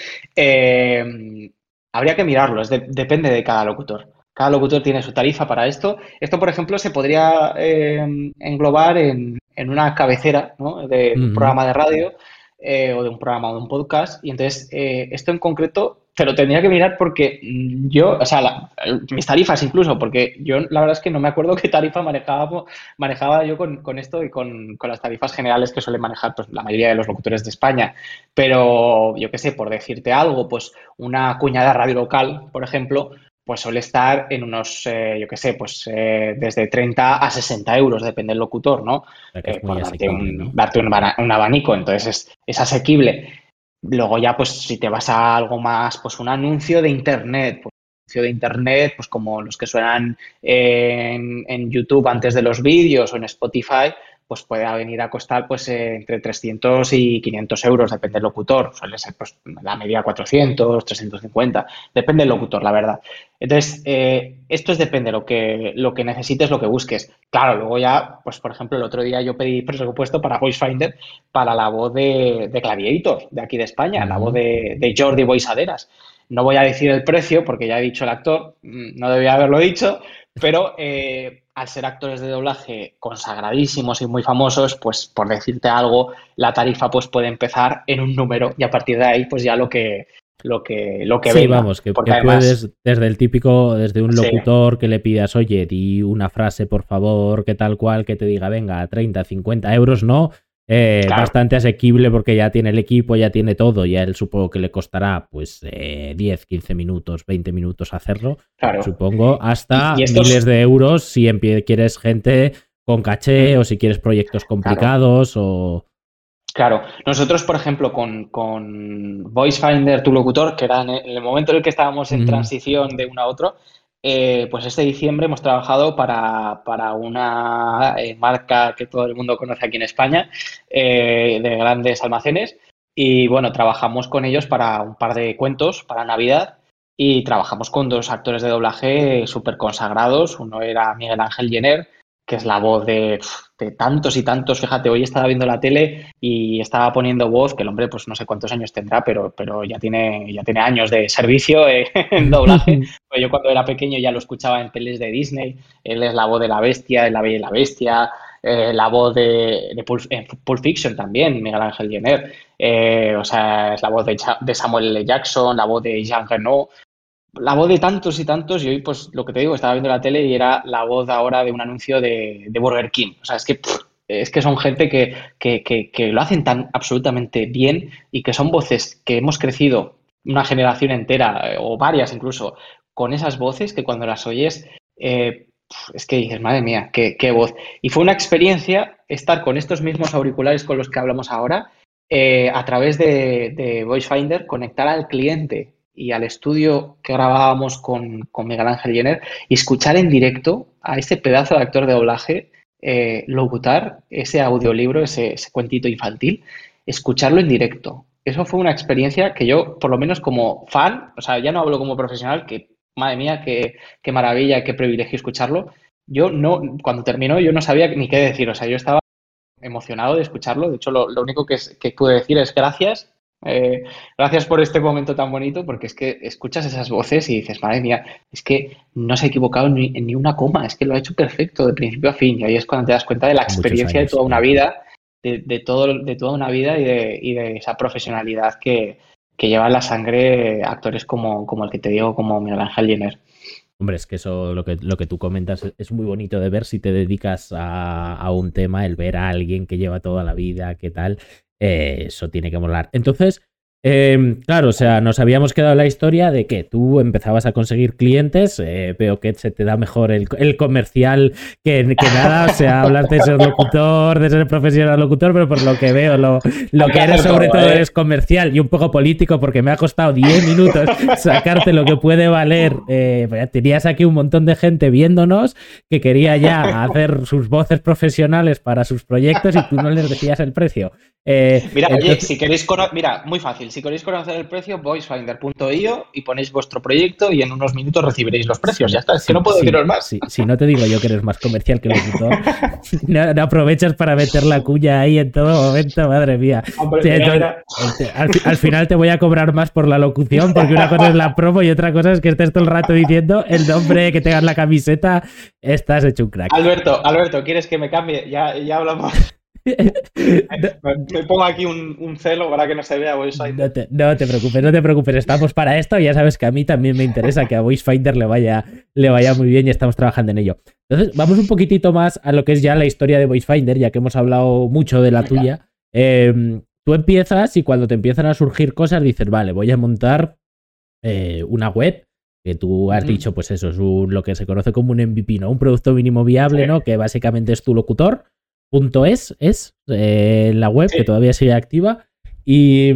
habría que mirarlo, depende de cada locutor. Cada locutor tiene su tarifa para esto. Esto, por ejemplo, se podría eh, englobar en, una cabecera de un programa de radio eh, o de un programa o de un podcast. Y entonces, eh, esto en concreto te lo tendría que mirar porque yo, o sea, mis tarifas incluso, porque yo la verdad es que no me acuerdo qué tarifa manejaba, manejaba yo con, esto y con, con, las tarifas generales que suelen manejar pues, la mayoría de los locutores de España. Pero yo qué sé, por decirte algo, pues una cuñada radio local, por ejemplo, pues suele estar en unos, eh, yo qué sé, pues eh, desde 30 a 60 euros, depende del locutor, ¿no? Eh, darte, un, darte un, abanico, entonces es, asequible. Luego ya, pues si te vas a algo más, pues un anuncio de Internet, pues anuncio de Internet, pues como los que suenan en, en YouTube antes de los vídeos o en Spotify, pues puede venir a costar pues eh, entre 300 y 500 euros, depende del locutor. Suele ser pues la media 400, 350, depende del locutor, la verdad. Entonces, eh, esto es depende de lo que, lo que necesites, lo que busques. Claro, luego ya, pues por ejemplo, el otro día yo pedí presupuesto para VoiceFinder para la voz de, de Gladiator, de aquí de España, la voz de, de Jordi Boisaderas. No voy a decir el precio porque ya ha dicho el actor, mm, no debía haberlo dicho, pero eh, al ser actores de doblaje consagradísimos y muy famosos, pues por decirte algo, la tarifa pues puede empezar en un número y a partir de ahí pues ya lo que lo que lo que sí, vamos, que, puedes desde el típico, desde un locutor que le pidas, oye, di una frase por favor, que tal cual, que te diga, venga, 30, 50 euros, no, eh, bastante asequible porque ya tiene el equipo, ya tiene todo, ya él supongo que le costará pues 10, 15 minutos, 20 minutos hacerlo, supongo, hasta miles de euros si quieres gente con caché o si quieres proyectos complicados o... Claro, nosotros, por ejemplo, con, con Voice Finder, tu locutor, que era en el momento en el que estábamos en transición de uno a otro, eh, pues este diciembre hemos trabajado para, una eh, marca que todo el mundo conoce aquí en España, eh, de grandes almacenes. Y bueno, trabajamos con ellos para un par de cuentos para Navidad y trabajamos con dos actores de doblaje súper consagrados. Uno era Miguel Ángel Jenner, que es la voz de, tantos y tantos. Fíjate, hoy estaba viendo la tele y estaba poniendo voz, que el hombre pues no sé cuántos años tendrá, pero, pero ya, tiene, ya tiene años de servicio en doblaje. Pues yo cuando era pequeño ya lo escuchaba en pelis de Disney. Él es la voz de la bestia, de la bella y la bestia, eh, la voz de, de Pulp, Fiction también, Miguel Ángel Jenner. Eh, o sea, es la voz de, de, Samuel L. Jackson, la voz de Jean Reno la voz de tantos y tantos, y hoy, pues lo que te digo, estaba viendo la tele y era la voz ahora de un anuncio de, Burger King. O sea, es que, es que son gente que, que, lo hacen tan absolutamente bien y que son voces que hemos crecido una generación entera, eh, o varias incluso, con esas voces que cuando las oyes, eh, es que dices, madre mía, qué, voz. Y fue una experiencia estar con estos mismos auriculares con los que hablamos ahora, eh, a través de, de Voice Finder, conectar al cliente y al estudio que grabábamos con, con, Miguel Ángel Jenner y escuchar en directo a este pedazo de actor de doblaje eh, locutar ese audiolibro, ese, cuentito infantil, escucharlo en directo. Eso fue una experiencia que yo, por lo menos como fan, o sea, ya no hablo como profesional, que madre mía, qué, qué maravilla, qué privilegio escucharlo. Yo no, cuando terminó, yo no sabía ni qué decir, o sea, yo estaba emocionado de escucharlo. De hecho, lo, lo único que, que pude decir es gracias eh, gracias por este momento tan bonito, porque es que escuchas esas voces y dices, madre mía, es que no se ha equivocado ni, ni una coma, es que lo ha hecho perfecto de principio a fin. Y ahí es cuando te das cuenta de la experiencia de toda una vida, de, todo, de toda una vida y de, esa profesionalidad que, lleva en la sangre actores como, como el que te digo, como Miguel Ángel Jenner. Hombre, es que eso, lo que, lo que tú comentas, es muy bonito de ver si te dedicas a, a un tema, el ver a alguien que lleva toda la vida, qué tal, eh, eso tiene que molar. Entonces, em, claro, o sea, nos habíamos quedado en la historia de que tú empezabas a conseguir clientes, eh, veo que se te da mejor el, comercial que, nada, o sea, hablar de ser locutor, de ser profesional locutor, pero por lo que veo, lo, lo que eres sobre todo ¿eh? es comercial y un poco político porque me ha costado 10 minutos sacarte lo que puede valer. Pues tenías aquí un montón de gente viéndonos que quería ya hacer sus voces profesionales para sus proyectos y tú no les decías el precio. Eh, mira, oye, si queréis mira, muy fácil, si queréis conocer el precio, voicefinder.io y ponéis vuestro proyecto y en unos minutos recibiréis los precios. Ya está, es que no puedo deciros más. si no te digo yo que eres más comercial que locutor, no, no, aprovechas para meter la cuña ahí en todo momento, madre mía. al, final te voy a cobrar más por la locución, porque una cosa es la promo y otra cosa es que estés todo el rato diciendo el nombre, que tengas la camiseta, estás hecho un crack. Alberto, Alberto, ¿quieres que me cambie? Ya, ya hablamos. Me pongo aquí un, celo para que no se vea VoiceFinder. No te, preocupes, no te preocupes. Estamos para esto ya sabes que a mí también me interesa que a VoiceFinder le vaya, le vaya muy bien y estamos trabajando en ello. Entonces, vamos un poquitito más a lo que es ya la historia de VoiceFinder, ya que hemos hablado mucho de la tuya. Em, tú empiezas y cuando te empiezan a surgir cosas dices, vale, voy a montar eh, una web que tú has dicho, pues eso es lo que se conoce como un MVP, ¿no? Un producto mínimo viable, ¿no? Que básicamente es tu locutor .es es eh, la web que todavía sigue activa. Y,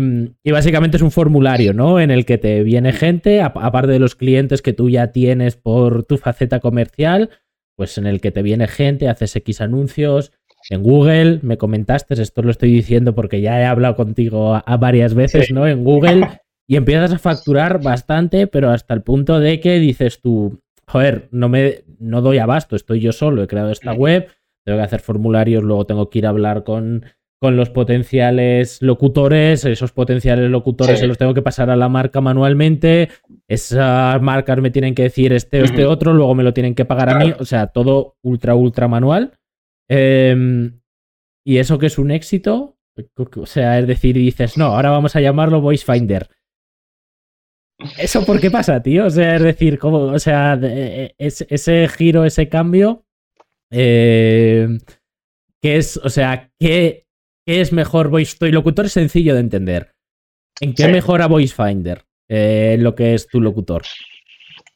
básicamente es un formulario, ¿no? En el que te viene gente, aparte de los clientes que tú ya tienes por tu faceta comercial, pues en el que te viene gente, haces X anuncios. En Google, me comentaste, esto lo estoy diciendo porque ya he hablado contigo a, varias veces, ¿no? En Google, y empiezas a facturar bastante, pero hasta el punto de que dices tú, joder, no me no doy abasto, estoy yo solo, he creado esta web, tengo que hacer formularios, luego tengo que ir a hablar con, con los potenciales locutores, esos potenciales locutores se los tengo que pasar a la marca manualmente, esas marcas me tienen que decir este o este otro, luego me lo tienen que pagar a mí, o sea, todo ultra, ultra manual. Em, y eso que es un éxito, o sea, es decir, dices, no, ahora vamos a llamarlo Voice Finder. ¿Eso por qué pasa, tío? O sea, es decir, ¿cómo, o sea, e, ese giro, ese cambio, eh, ¿Qué es, o sea, qué, ¿qué es mejor Voice? Tu locutor es sencillo de entender. ¿En qué mejora Voice Finder eh, lo que es tu locutor?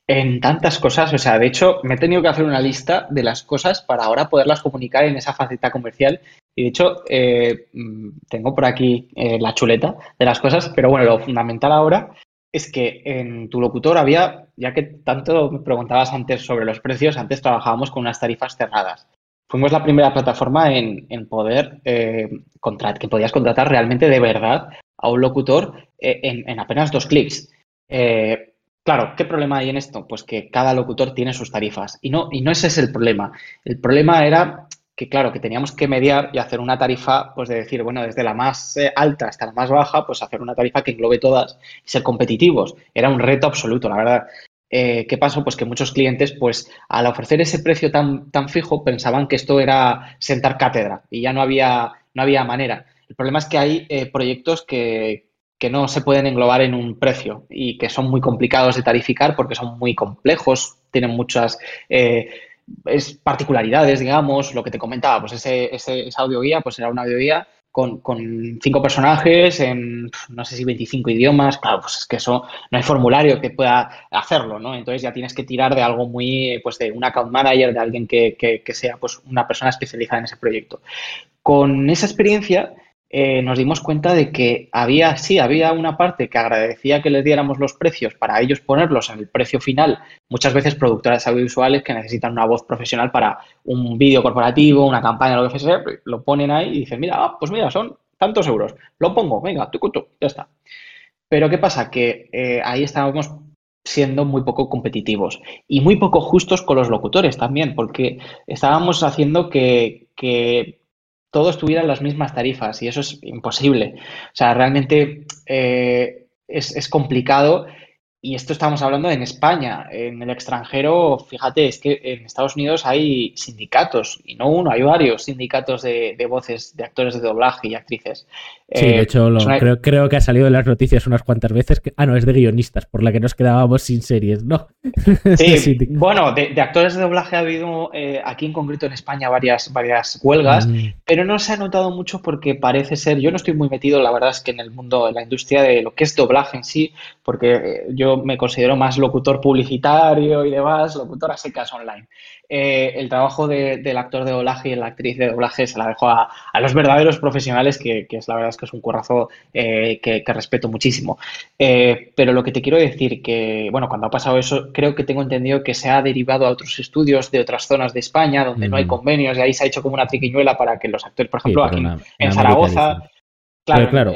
En tantas cosas, o sea, de hecho, me he tenido que hacer una lista de las cosas para ahora poderlas comunicar en esa faceta comercial. Y de hecho, eh, mm, tengo por aquí eh, la chuleta de las cosas, pero bueno, lo fundamental ahora es que en tu locutor había, ya que tanto me preguntabas antes sobre los precios, antes trabajábamos con unas tarifas cerradas. Fuimos la primera plataforma en, poder eh, que podías contratar realmente de verdad a un locutor en, en, apenas dos clics. Claro, ¿qué problema hay en esto? Pues que cada locutor tiene sus tarifas y no, y no ese es el problema. El problema era que, claro, que teníamos que mediar y hacer una tarifa, pues de decir, bueno, desde la más eh, alta hasta la más baja, pues hacer una tarifa que englobe todas y ser competitivos. Era un reto absoluto, la verdad. Eh, ¿Qué pasó? Pues que muchos clientes, pues al ofrecer ese precio tan, tan fijo, pensaban que esto era sentar cátedra y ya no había, no había manera. El problema es que hay eh, proyectos que, que no se pueden englobar en un precio y que son muy complicados de tarificar porque son muy complejos, tienen muchas particularidades, digamos, lo que te comentaba, pues ese, ese, esa audioguía pues era una audioguía con, con, cinco personajes en, no sé si 25 idiomas, claro, pues es que eso no hay formulario que pueda hacerlo, ¿no? Entonces ya tienes que tirar de algo muy, pues de un account manager, de alguien que, que, que sea pues una persona especializada en ese proyecto. Con esa experiencia eh, nos dimos cuenta de que había, sí, había una parte que agradecía que les diéramos los precios para ellos ponerlos en el precio final, muchas veces productoras audiovisuales que necesitan una voz profesional para un vídeo corporativo, una campaña, lo que sea, lo ponen ahí y dicen, mira, ah, pues mira, son tantos euros, lo pongo, venga, tu ya está. Pero ¿qué pasa? Que eh, ahí estábamos siendo muy poco competitivos y muy poco justos con los locutores también, porque estábamos haciendo que todos tuvieran las mismas tarifas y eso es imposible. O sea, realmente eh, es, es, complicado y esto estamos hablando en España. En el extranjero, fíjate, es que en Estados Unidos hay sindicatos, y no uno, hay varios sindicatos de, voces, de actores de doblaje y actrices. Sí, de eh, hecho, creo, creo, que ha salido en las noticias unas cuantas veces. Que, ah, no, es de guionistas, por la que nos quedábamos sin series, ¿no? Sí, bueno, de, actores de doblaje ha habido eh, aquí en concreto en España varias, varias huelgas, mm. pero no se ha notado mucho porque parece ser, yo no estoy muy metido, la verdad es que en el mundo, en la industria de lo que es doblaje en sí, porque eh, yo me considero más locutor publicitario y demás, locutor a secas online. Eh, el trabajo del actor de doblaje y la actriz de doblaje se la dejo a, los verdaderos profesionales, que, es la verdad es que es un currazo eh, que, respeto muchísimo. Eh, pero lo que te quiero decir que, bueno, cuando ha pasado eso, creo que tengo entendido que se ha derivado a otros estudios de otras zonas de España donde no hay convenios y ahí se ha hecho como una triquiñuela para que los actores, por ejemplo, aquí en, Zaragoza... Claro, claro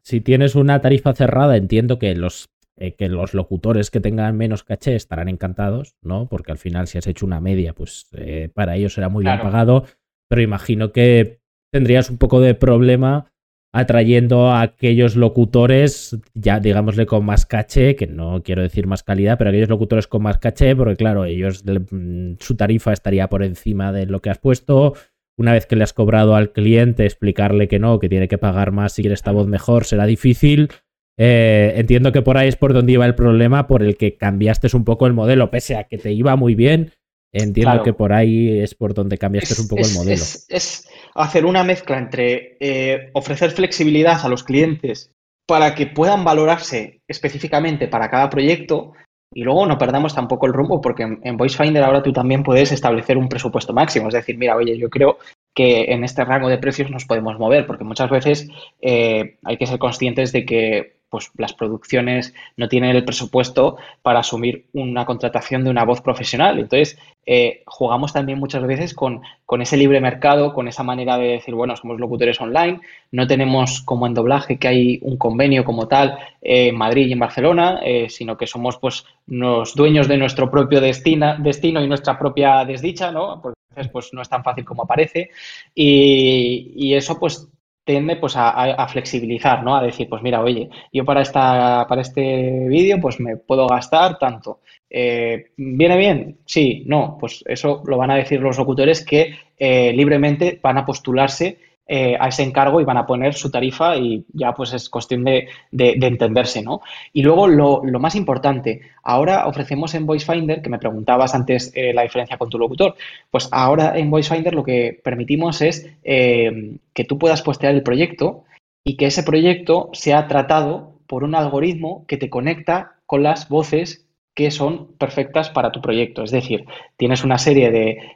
si, tienes una tarifa cerrada, entiendo que los eh, que los locutores que tengan menos caché estarán encantados, ¿no? Porque al final si has hecho una media, pues eh, para ellos será muy bien pagado, pero imagino que tendrías un poco de problema atrayendo a aquellos locutores, ya digámosle con más caché, que no quiero decir más calidad, pero aquellos locutores con más caché, porque claro, ellos mm, su tarifa estaría por encima de lo que has puesto. Una vez que le has cobrado al cliente, explicarle que no, que tiene que pagar más si quiere esta voz mejor, será difícil. Eh, entiendo que por ahí es por donde iba el problema, por el que cambiaste un poco el modelo, pese a que te iba muy bien. Entiendo que por ahí es por donde cambiaste un poco el modelo. Es, hacer una mezcla entre eh, ofrecer flexibilidad a los clientes para que puedan valorarse específicamente para cada proyecto y luego no perdamos tampoco el rumbo porque en, en VoiceFinder ahora tú también puedes establecer un presupuesto máximo. Es decir, mira, oye, yo creo que en este rango de precios nos podemos mover porque muchas veces eh, hay que ser conscientes de que pues las producciones no tienen el presupuesto para asumir una contratación de una voz profesional. Entonces, eh, jugamos también muchas veces con, con, ese libre mercado, con esa manera de decir, bueno, somos locutores online, no tenemos como en doblaje que hay un convenio como tal en Madrid y en Barcelona, eh, sino que somos pues los dueños de nuestro propio destino y nuestra propia desdicha, ¿no? Porque pues no es tan fácil como parece y, y eso pues tiende pues a, flexibilizar, ¿no? A decir, pues mira, oye, yo para esta, para este vídeo, pues me puedo gastar tanto. Eh, ¿Viene bien? Sí, no, pues eso lo van a decir los locutores que eh, libremente van a postularse eh, a ese encargo y van a poner su tarifa y ya pues es cuestión de, entenderse, ¿no? Y luego lo, más importante, ahora ofrecemos en VoiceFinder, que me preguntabas antes eh, la diferencia con tu locutor, pues ahora en VoiceFinder lo que permitimos es eh, que tú puedas postear el proyecto y que ese proyecto sea tratado por un algoritmo que te conecta con las voces que son perfectas para tu proyecto. Es decir, tienes una serie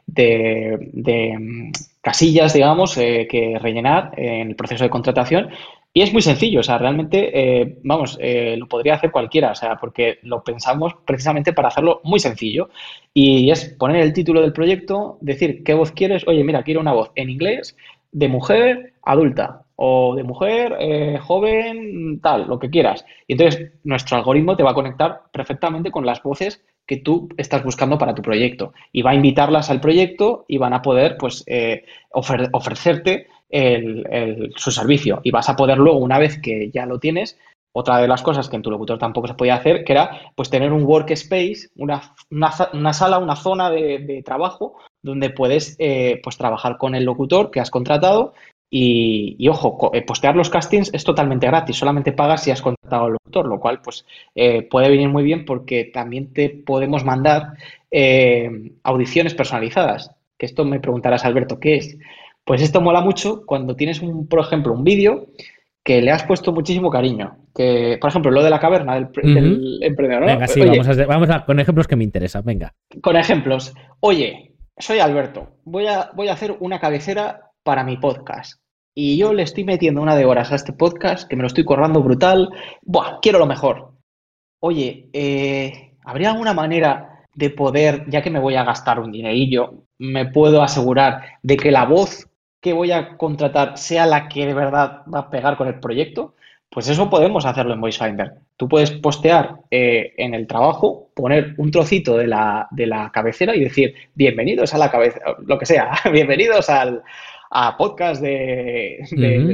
de, mm, casillas, digamos, eh, que rellenar en el proceso de contratación y es muy sencillo, o sea, realmente, eh, vamos, eh, lo podría hacer cualquiera, o sea, porque lo pensamos precisamente para hacerlo muy sencillo. Y es poner el título del proyecto, decir qué voz quieres, oye, mira, quiero una voz en inglés de mujer adulta o de mujer, eh, joven, tal, lo que quieras. Y entonces nuestro algoritmo te va a conectar perfectamente con las voces que tú estás buscando para tu proyecto. Y va a invitarlas al proyecto y van a poder pues eh, ofrecerte su servicio. Y vas a poder luego una vez que ya lo tienes otra de las cosas que en tu locutor tampoco se podía hacer, que era pues tener un workspace, una, una, sala, una zona de, trabajo donde puedes eh, pues trabajar con el locutor que has contratado y, ojo, eh, postear los castings es totalmente gratis, solamente pagas si has contratado al locutor, lo cual pues eh, puede venir muy bien porque también te podemos mandar eh, audiciones personalizadas. Que esto me preguntarás, Alberto, ¿qué es? Pues esto mola mucho cuando tienes, un, por ejemplo, un vídeo que le has puesto muchísimo cariño. Que, por ejemplo, lo de la caverna del, emprendedor. Venga, sí, vamos, a, vamos a, con ejemplos que me interesan, venga. Con ejemplos. Oye, soy Alberto, voy a, voy a hacer una cabecera para mi podcast. Y yo le estoy metiendo una de horas a este podcast, que me lo estoy corrando brutal. Buah, quiero lo mejor. Oye, eh, ¿habría alguna manera de poder, ya que me voy a gastar un dinerillo, me puedo asegurar de que la voz que voy a contratar sea la que de verdad va a pegar con el proyecto? Pues eso podemos hacerlo en VoiceFinder. Tú puedes postear eh, en el trabajo, poner un trocito de la, de la cabecera y decir, bienvenidos a la cabeza, lo que sea, bienvenidos al, a podcast de,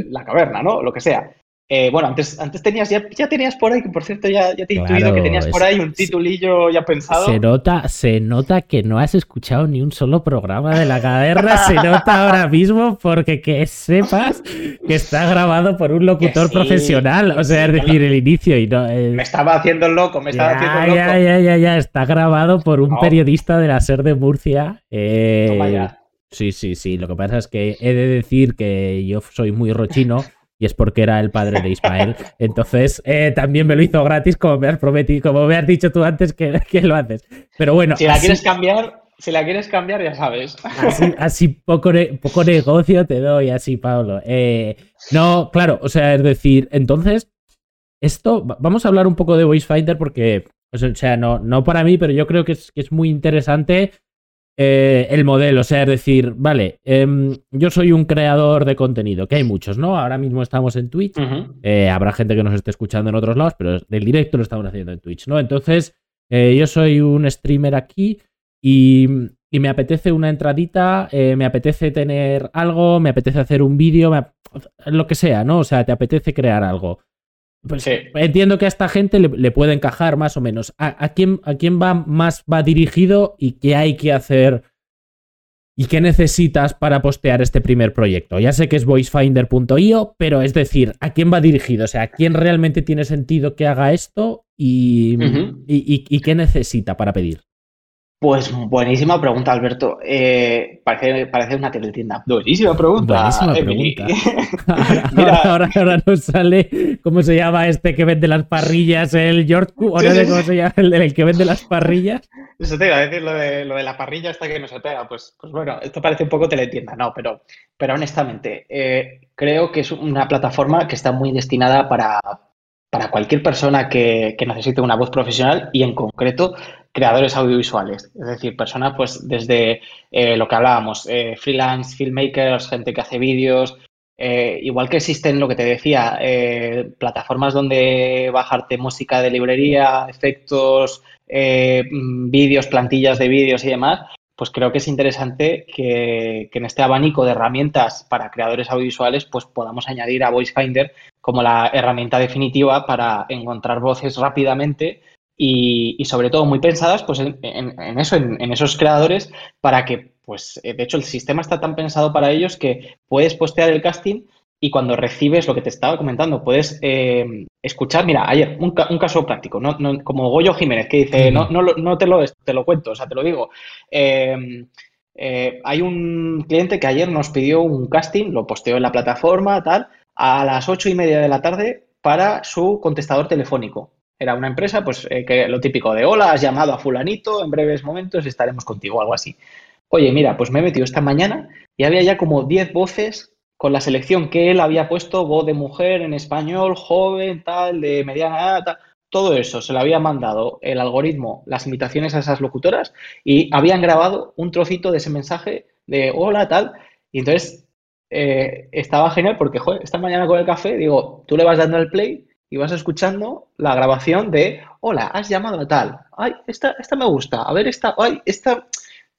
la caverna, ¿no? Lo que sea. Eh, bueno, antes, antes tenías, ya, ya, tenías por ahí, que por cierto ya, ya te he intuido que tenías por ahí un titulillo ya pensado. Se nota, se nota que no has escuchado ni un solo programa de la caverna, se nota ahora mismo porque que sepas que está grabado por un locutor profesional, o sea, es decir, el inicio y no... Me estaba haciendo loco, me estaba haciendo loco. Ya, ya, ya, ya, está grabado por un periodista de la SER de Murcia. Eh, Toma ya. Sí, sí, sí. Lo que pasa es que he de decir que yo soy muy rochino y es porque era el padre de Ismael. Entonces, eh, también me lo hizo gratis, como me has prometido, como me has dicho tú antes que, lo haces. Pero bueno. Si la quieres cambiar, si la quieres cambiar, ya sabes. Así, poco, poco negocio te doy, así, Pablo. Eh, no, claro, o sea, es decir, entonces, esto, vamos a hablar un poco de VoiceFinder porque, o sea, no, no para mí, pero yo creo que es, que es muy interesante eh, el modelo, o sea, es decir, vale, em, yo soy un creador de contenido, que hay muchos, ¿no? Ahora mismo estamos en Twitch, eh, habrá gente que nos esté escuchando en otros lados, pero del directo lo estamos haciendo en Twitch, ¿no? Entonces, eh, yo soy un streamer aquí y, me apetece una entradita, me apetece tener algo, me apetece hacer un vídeo, lo que sea, ¿no? O sea, te apetece crear algo. Pues entiendo que a esta gente le, puede encajar más o menos. ¿A, quién, ¿A, quién, va más va dirigido y qué hay que hacer y qué necesitas para postear este primer proyecto? Ya sé que es voicefinder.io, pero es decir, ¿a quién va dirigido? O sea, ¿a quién realmente tiene sentido que haga esto y, y qué necesita para pedir? Pues buenísima pregunta, Alberto. Eh, parece, parece una teletienda. Buenísima pregunta. Buenísima pregunta. Mira, ahora, ahora, nos sale, ¿cómo se llama este que vende las parrillas? El George ¿o no sé cómo se llama? El, que vende las parrillas. Eso te iba a decir lo de, lo de la parrilla hasta que no se pega. Pues, pues bueno, esto parece un poco teletienda, no, pero, pero honestamente, eh, creo que es una plataforma que está muy destinada para, para cualquier persona que, que, necesite una voz profesional y en concreto creadores audiovisuales, es decir, personas pues desde eh, lo que hablábamos, eh, freelance, filmmakers, gente que hace vídeos, eh, igual que existen lo que te decía, plataformas donde bajarte música de librería, efectos, mm, vídeos, plantillas de vídeos y demás, pues creo que es interesante que, que, en este abanico de herramientas para creadores audiovisuales pues podamos añadir a VoiceFinder como la herramienta definitiva para encontrar voces rápidamente y, sobre todo muy pensadas pues en, eso, en, esos creadores para que pues de hecho el sistema está tan pensado para ellos que puedes postear el casting y cuando recibes lo que te estaba comentando, puedes eh, escuchar, mira, ayer, un, caso práctico, ¿no? como Goyo Jiménez, que dice, no, no, no te, lo, te lo cuento, o sea, te lo digo. Em, eh, hay un cliente que ayer nos pidió un casting, lo posteó en la plataforma, tal, a las ocho y media de la tarde para su contestador telefónico. Era una empresa, pues, eh, que lo típico de, hola, has llamado a fulanito, en breves momentos estaremos contigo, algo así. Oye, mira, pues me he metido esta mañana y había ya como 10 voces con la selección que él había puesto, voz de mujer en español, joven, tal, de mediana tal. Todo eso se lo había mandado el algoritmo, las invitaciones a esas locutoras y habían grabado un trocito de ese mensaje de hola, tal. Y entonces eh, estaba genial porque, joder, esta mañana con el café, digo, tú le vas dando el play y vas escuchando la grabación de hola, has llamado a tal. Ay, esta, esta me gusta. A ver, esta, ay, esta,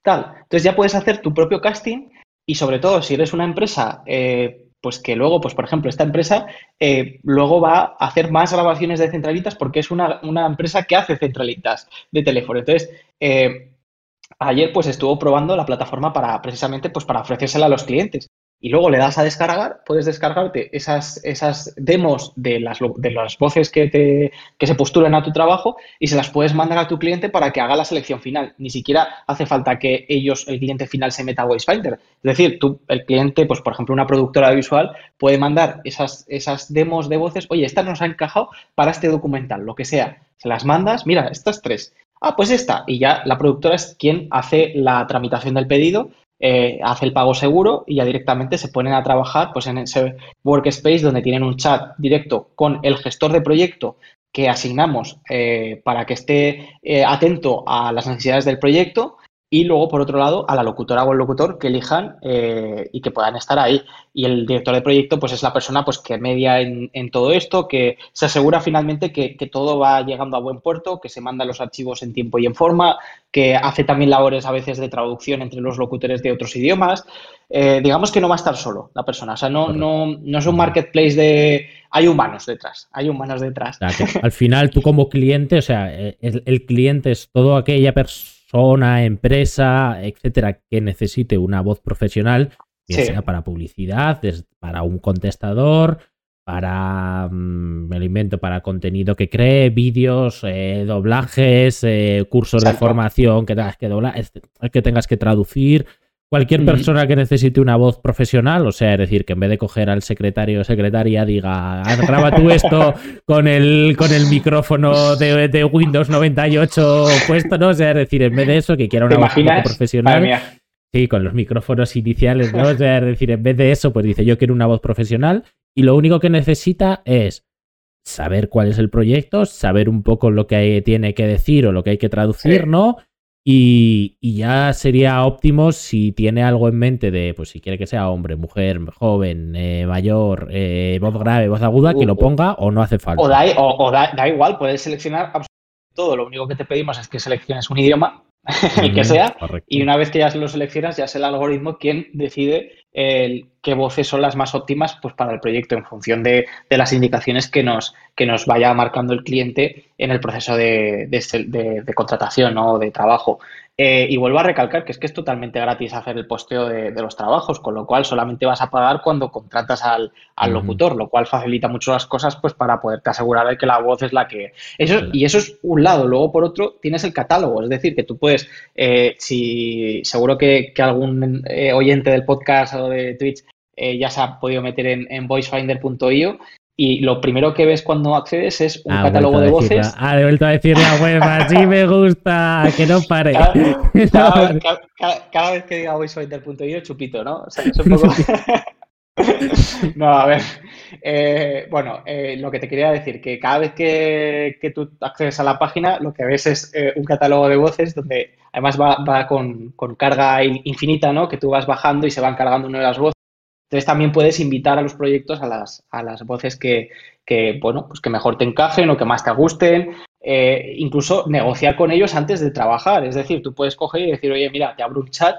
tal. Entonces ya puedes hacer tu propio casting y sobre todo, si eres una empresa, eh, pues que luego, pues por ejemplo, esta empresa eh, luego va a hacer más grabaciones de centralitas porque es una, empresa que hace centralitas de teléfono. Entonces, eh, ayer pues estuvo probando la plataforma para precisamente pues para ofrecérsela a los clientes y luego le das a descargar, puedes descargarte esas, esas demos de las, de las voces que, te, que se postulan a tu trabajo y se las puedes mandar a tu cliente para que haga la selección final. Ni siquiera hace falta que ellos, el cliente final, se meta a VoiceFinder. Es decir, tú, el cliente, pues por ejemplo, una productora visual puede mandar esas, esas demos de voces, oye, esta nos ha encajado para este documental, lo que sea. Se las mandas, mira, estas tres. Ah, pues esta. Y ya la productora es quien hace la tramitación del pedido eh, hace el pago seguro y ya directamente se ponen a trabajar pues, en ese workspace donde tienen un chat directo con el gestor de proyecto que asignamos eh, para que esté eh, atento a las necesidades del proyecto y luego, por otro lado, a la locutora o el locutor que elijan eh, y que puedan estar ahí. Y el director de proyecto, pues es la persona pues, que media en, todo esto, que se asegura finalmente que, todo va llegando a buen puerto, que se mandan los archivos en tiempo y en forma, que hace también labores a veces de traducción entre los locutores de otros idiomas. Eh, digamos que no va a estar solo la persona. O sea, no, no, no es un marketplace de hay humanos detrás, hay humanos detrás. al final tú como cliente, o sea, eh, el cliente es todo aquella persona persona, empresa, etcétera, que necesite una voz profesional, ya sea para publicidad, para un contestador, para, mm, me lo invento, para contenido que cree, vídeos, eh, doblajes, eh, cursos de formación que tengas que doblar, que tengas que traducir, Cualquier persona que necesite una voz profesional, o sea, es decir, que en vez de coger al secretario o secretaria diga, ah, graba tú esto con el, con el micrófono de, Windows 98 puesto, ¿no? O sea, es decir, en vez de eso, que quiera una voz profesional. Sí, con los micrófonos iniciales, ¿no? O sea, es decir, en vez de eso, pues dice, yo quiero una voz profesional y lo único que necesita es saber cuál es el proyecto, saber un poco lo que tiene que decir o lo que hay que traducir, ¿no? Y, ya sería óptimo si tiene algo en mente de, pues si quiere que sea hombre, mujer, joven, eh, mayor, eh, voz grave, voz aguda, que lo ponga o no hace falta. O da, da, igual, puedes seleccionar absolutamente todo. Lo único que te pedimos es que selecciones un idioma, el que sea, y una vez que ya lo seleccionas, ya es el algoritmo quien decide el, qué voces son las más óptimas pues, para el proyecto en función de, las indicaciones que nos, que nos vaya marcando el cliente en el proceso de, de contratación o de trabajo. Eh, y vuelvo a recalcar que es que es totalmente gratis hacer el posteo de, los trabajos, con lo cual solamente vas a pagar cuando contratas al, locutor, lo cual facilita mucho las cosas pues para poderte asegurar de que la voz es la que... Eso, y eso es un lado. Luego, por otro, tienes el catálogo, es decir, que tú puedes, eh, si seguro que, algún eh, oyente del podcast o de Twitch ya se ha podido meter en, en voicefinder.io y lo primero que ves cuando accedes es un catálogo de voces. Ah, de vuelta a decir la web, así me gusta, que no pare. Cada, vez que diga voicefinder.io, chupito, ¿no? O sea, es un poco... no, a ver. Eh, bueno, eh, lo que te quería decir, que cada vez que, que, tú accedes a la página, lo que ves es eh, un catálogo de voces donde además va, va con, con, carga infinita, ¿no? Que tú vas bajando y se van cargando una de las voces entonces también puedes invitar a los proyectos a las, a las voces que, que, bueno, pues que mejor te encajen o que más te gusten. Eh, incluso negociar con ellos antes de trabajar. Es decir, tú puedes coger y decir, oye, mira, te abro un chat,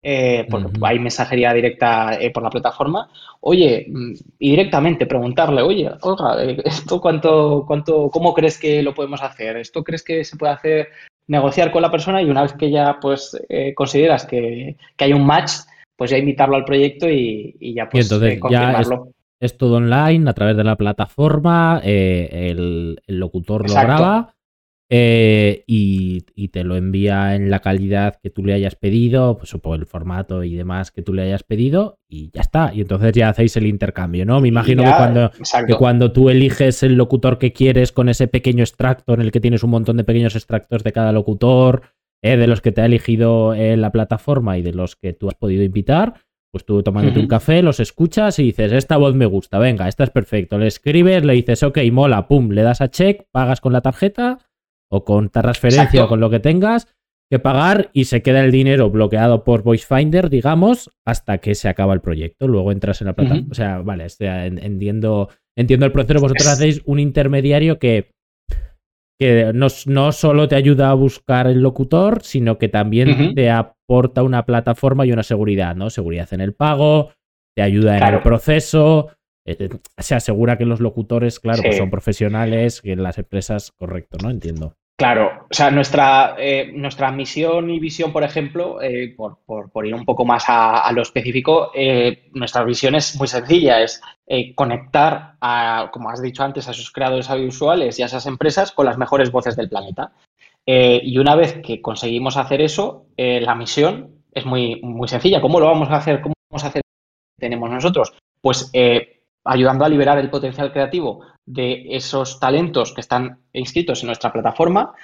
eh, porque hay mensajería directa eh, por la plataforma. Oye, mm, y directamente preguntarle, oye, oiga, ¿esto cuánto, cuánto, cómo crees que lo podemos hacer? ¿Esto crees que se puede hacer negociar con la persona y una vez que ya pues eh, consideras que, hay un match, pues ya invitarlo al proyecto y, ya pues eh, confirmarlo. es, todo online a través de la plataforma, el, locutor lo graba eh, y, te lo envía en la calidad que tú le hayas pedido, pues por el formato y demás que tú le hayas pedido, y ya está. Y entonces ya hacéis el intercambio, ¿no? Me imagino que, cuando, que cuando tú eliges el locutor que quieres con ese pequeño extracto en el que tienes un montón de pequeños extractos de cada locutor, eh, de los que te ha elegido en la plataforma y de los que tú has podido invitar, pues tú tomándote un café, los escuchas y dices, esta voz me gusta, venga, esta es perfecto. Le escribes, le dices, ok, mola, pum, le das a check, pagas con la tarjeta o con transferencia o con lo que tengas que pagar y se queda el dinero bloqueado por Voice Finder, digamos, hasta que se acaba el proyecto. Luego entras en la plataforma. O sea, vale, entiendo, entiendo el proceso. Vosotros hacéis un intermediario que, que no, no, solo te ayuda a buscar el locutor, sino que también te aporta una plataforma y una seguridad, ¿no? Seguridad en el pago, te ayuda en el proceso, eh, eh, se asegura que los locutores, claro, pues son profesionales, que las empresas, correcto, ¿no? Entiendo. Claro, o sea, nuestra, eh, nuestra misión y visión, por ejemplo, eh, por, ir un poco más a, lo específico, eh, nuestra visión es muy sencilla, es conectar, a, como has dicho antes, a esos creadores audiovisuales y a esas empresas con las mejores voces del planeta. y una vez que conseguimos hacer eso, la misión es muy, muy sencilla. ¿Cómo lo vamos a hacer? ¿Cómo vamos a hacer? Tenemos nosotros, pues ayudando a liberar el potencial creativo de esos talentos que están inscritos en nuestra plataforma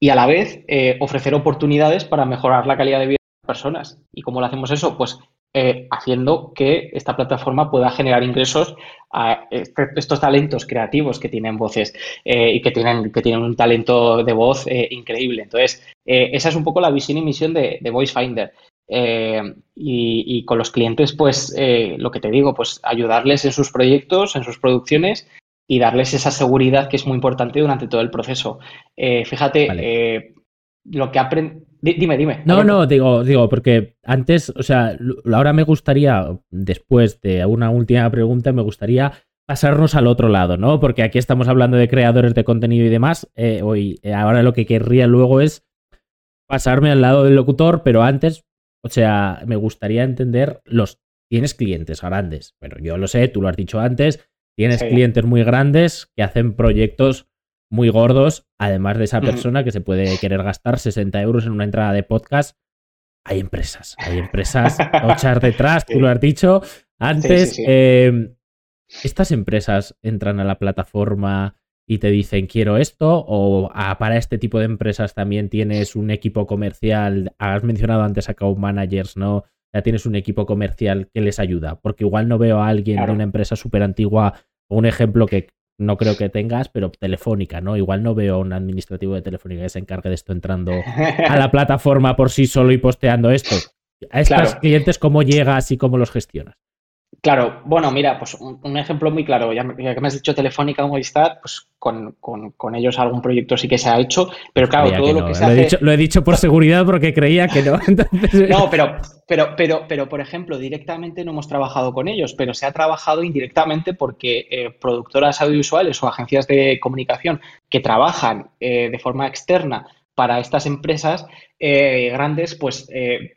y a la vez eh, ofrecer oportunidades para mejorar la calidad de vida de las personas. ¿Y cómo lo hacemos eso? Pues eh, haciendo que esta plataforma pueda generar ingresos a este, estos talentos creativos que tienen voces eh, y que tienen, que tienen un talento de voz increíble. Entonces, esa es un poco la visión y misión de, de Voice Finder. Eh, y, con los clientes, pues lo que te digo, pues ayudarles en sus proyectos, en sus producciones y darles esa seguridad que es muy importante durante todo el proceso. Eh, fíjate, lo que aprende... Dime, dime. No, no, digo, digo, porque antes, o sea, ahora me gustaría, después de una última pregunta, me gustaría pasarnos al otro lado, ¿no? Porque aquí estamos hablando de creadores de contenido y demás. hoy, ahora lo que querría luego es pasarme al lado del locutor, pero antes o sea, me gustaría entender los... Tienes clientes grandes. Bueno, yo lo sé, tú lo has dicho antes. Tienes clientes muy grandes que hacen proyectos muy gordos, además de esa persona que se puede querer gastar 60 euros en una entrada de podcast. Hay empresas, hay empresas tochas detrás, tú lo has dicho. Antes, em, estas empresas entran a la plataforma y te dicen quiero esto o ah, para este tipo de empresas también tienes un equipo comercial, has mencionado antes a account managers, ¿no? Ya tienes un equipo comercial que les ayuda, porque igual no veo a alguien de una empresa súper antigua, un ejemplo que no creo que tengas, pero telefónica, ¿no? Igual no veo a un administrativo de telefónica que se encargue de esto entrando a la plataforma por sí solo y posteando esto. A estos clientes, ¿cómo llegas y cómo los gestionas? Claro, bueno, mira, pues un, ejemplo muy claro, ya, que me has dicho Telefónica o Movistar, pues con, ellos algún proyecto sí que se ha hecho, pero claro, todo lo que se lo hace... He dicho, lo he dicho por seguridad porque creía que no. No, pero, pero, pero, pero, por ejemplo, directamente no hemos trabajado con ellos, pero se ha trabajado indirectamente porque eh, productoras audiovisuales o agencias de comunicación que trabajan eh, de forma externa para estas empresas eh, grandes, pues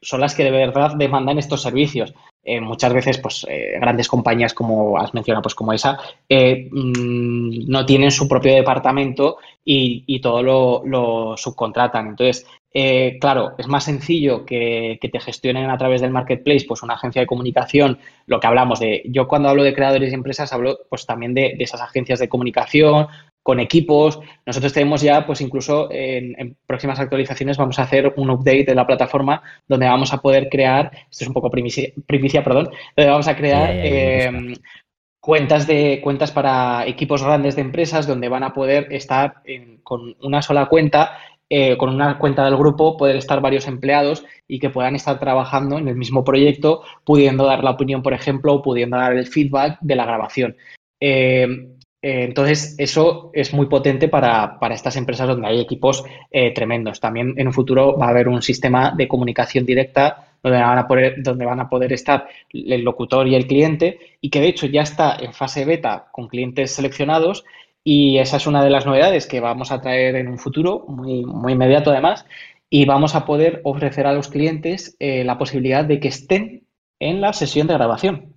son las que de verdad demandan estos servicios. Eh, muchas veces, pues, eh, grandes compañías, como has mencionado, pues como esa, eh, mm, no tienen su propio departamento y, todo lo, subcontratan. Entonces, claro, es más sencillo que, te gestionen a través del marketplace, pues una agencia de comunicación, lo que hablamos de, yo cuando hablo de creadores y empresas, hablo pues también de esas agencias de comunicación con equipos. Nosotros tenemos ya, pues incluso en, próximas actualizaciones vamos a hacer un update de la plataforma donde vamos a poder crear, esto es un poco primicia, perdón, donde vamos a crear em, cuentas de cuentas para equipos grandes de empresas donde van a poder estar con una sola cuenta. Eh, con una cuenta del grupo poder estar varios empleados y que puedan estar trabajando en el mismo proyecto, pudiendo dar la opinión, por ejemplo, o pudiendo dar el feedback de la grabación. Eh, eh, entonces, eso es muy potente para, estas empresas donde hay equipos eh, tremendos. También en un futuro va a haber un sistema de comunicación directa donde van, a poder, donde van a poder estar el locutor y el cliente y que de hecho ya está en fase beta con clientes seleccionados Y esa es una de las novedades que vamos a traer en un futuro, muy, muy inmediato además, y vamos a poder ofrecer a los clientes eh, la posibilidad de que estén en la sesión de grabación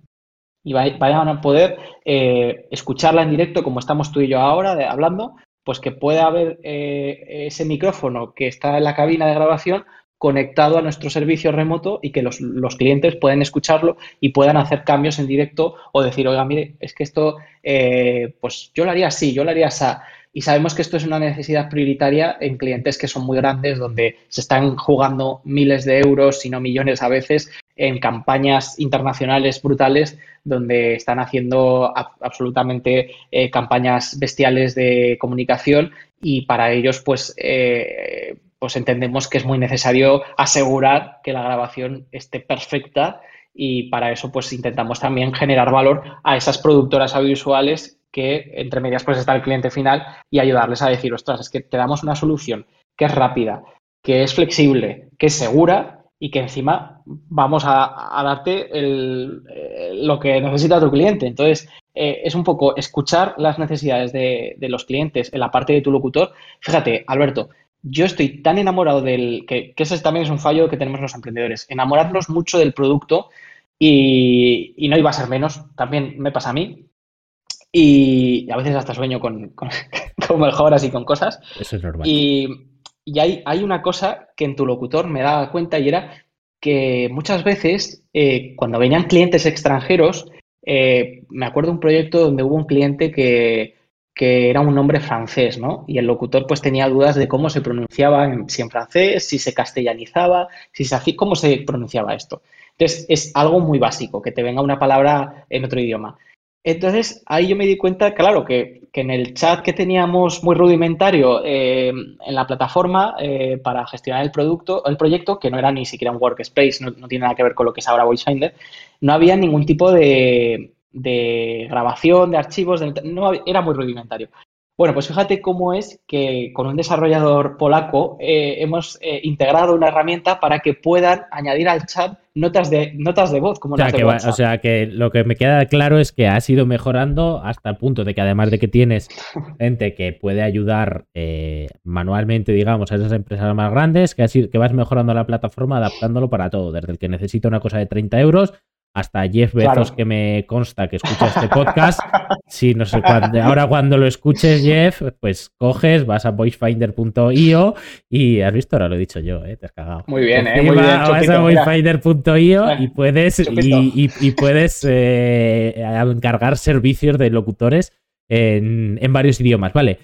y vayan a poder eh, escucharla en directo como estamos tú y yo ahora hablando, pues que pueda haber eh, ese micrófono que está en la cabina de grabación conectado a nuestro servicio remoto y que los, los, clientes pueden escucharlo y puedan hacer cambios en directo o decir, oiga, mire, es que esto, pues yo lo haría así, yo lo haría así. Y sabemos que esto es una necesidad prioritaria en clientes que son muy grandes, donde se están jugando miles de euros, si no millones a veces, en campañas internacionales brutales, donde están haciendo absolutamente eh, campañas bestiales de comunicación y para ellos, pues, eh, pues entendemos que es muy necesario asegurar que la grabación esté perfecta y para eso pues intentamos también generar valor a esas productoras audiovisuales que entre medias pues está el cliente final y ayudarles a decir, ostras, es que te damos una solución que es rápida, que es flexible, que es segura y que encima vamos a, darte lo que necesita tu cliente. Entonces, eh, es un poco escuchar las necesidades de, los clientes en la parte de tu locutor. Fíjate, Alberto, yo estoy tan enamorado del, que, que, ese también es un fallo que tenemos los emprendedores, enamorarnos mucho del producto y, y no iba a ser menos, también me pasa a mí, y a veces hasta sueño con, mejoras y con cosas. Eso es normal. Y, hay, hay, una cosa que en tu locutor me daba cuenta y era que muchas veces eh, cuando venían clientes extranjeros, eh, me acuerdo un proyecto donde hubo un cliente que, era un nombre francés, ¿no? Y el locutor pues tenía dudas de cómo se pronunciaba, si en francés, si se castellanizaba, si se cómo se pronunciaba esto. Entonces es algo muy básico, que te venga una palabra en otro idioma. Entonces, ahí yo me di cuenta, claro, que, en el chat que teníamos muy rudimentario eh, en la plataforma eh, para gestionar el producto, el proyecto, que no era ni siquiera un workspace, no, tiene nada que ver con lo que es ahora VoiceFinder, no había ningún tipo de, grabación de archivos, no, era muy rudimentario. Bueno, pues fíjate cómo es que con un desarrollador polaco eh, hemos eh, integrado una herramienta para que puedan añadir al chat notas de, notas de voz, como o sea, que O sea, que lo que me queda claro es que has ido mejorando hasta el punto de que además de que tienes gente que puede ayudar eh, manualmente, digamos, a esas empresas más grandes, que, que vas mejorando la plataforma adaptándolo para todo, desde el que necesita una cosa de 30 euros hasta Jeff Bezos, que me consta que escucha este podcast. si no sé cuándo, ahora cuando lo escuches, Jeff, pues coges, vas a voicefinder.io y has visto, ahora lo he dicho yo, ¿eh? te has cagado. Muy bien, ¿eh? Muy bien, vas a voicefinder.io y puedes, y, puedes eh, encargar servicios de locutores en, en varios idiomas, ¿vale?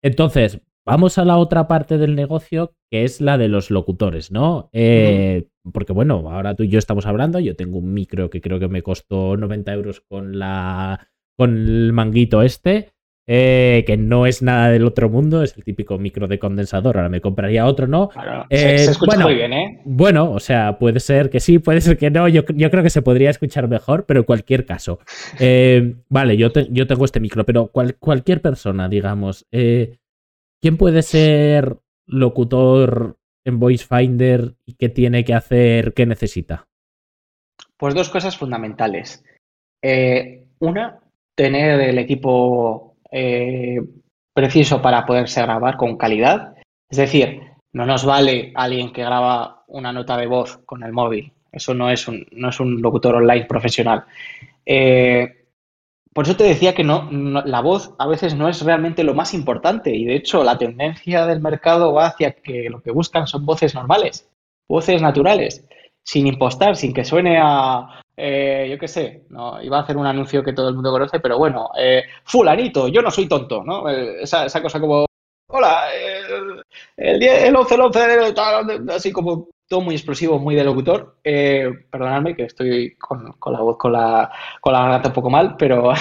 Entonces, Vamos a la otra parte del negocio, que es la de los locutores, ¿no? Eh, porque bueno, ahora tú y yo estamos hablando, yo tengo un micro que creo que me costó 90 euros con, la, con el manguito este, eh, que no es nada del otro mundo, es el típico micro de condensador, ahora me compraría otro, ¿no? se, eh, escucha muy bien, ¿eh? Bueno, o sea, puede ser que sí, puede ser que no, yo, creo que se podría escuchar mejor, pero en cualquier caso. vale, yo, yo tengo este micro, pero cualquier persona, digamos, ¿Quién puede ser locutor en VoiceFinder y qué tiene que hacer, qué necesita? Pues dos cosas fundamentales. Eh, una, tener el equipo eh, preciso para poderse grabar con calidad. Es decir, no nos vale alguien que graba una nota de voz con el móvil. Eso no es un, no es un locutor online profesional. Eh, por eso te decía que no, la voz a veces no es realmente lo más importante y de hecho la tendencia del mercado va hacia que lo que buscan son voces normales, voces naturales, sin impostar, sin que suene a, eh, yo qué sé, no, iba a hacer un anuncio que todo el mundo conoce, pero bueno, eh, fulanito, yo no soy tonto, ¿no? Eh, esa, esa, cosa como, hola, el, 10, el 11, el 11, así como muy explosivo, muy de locutor. Eh, perdonadme que estoy con, la voz, con la, con la garganta un poco mal, pero,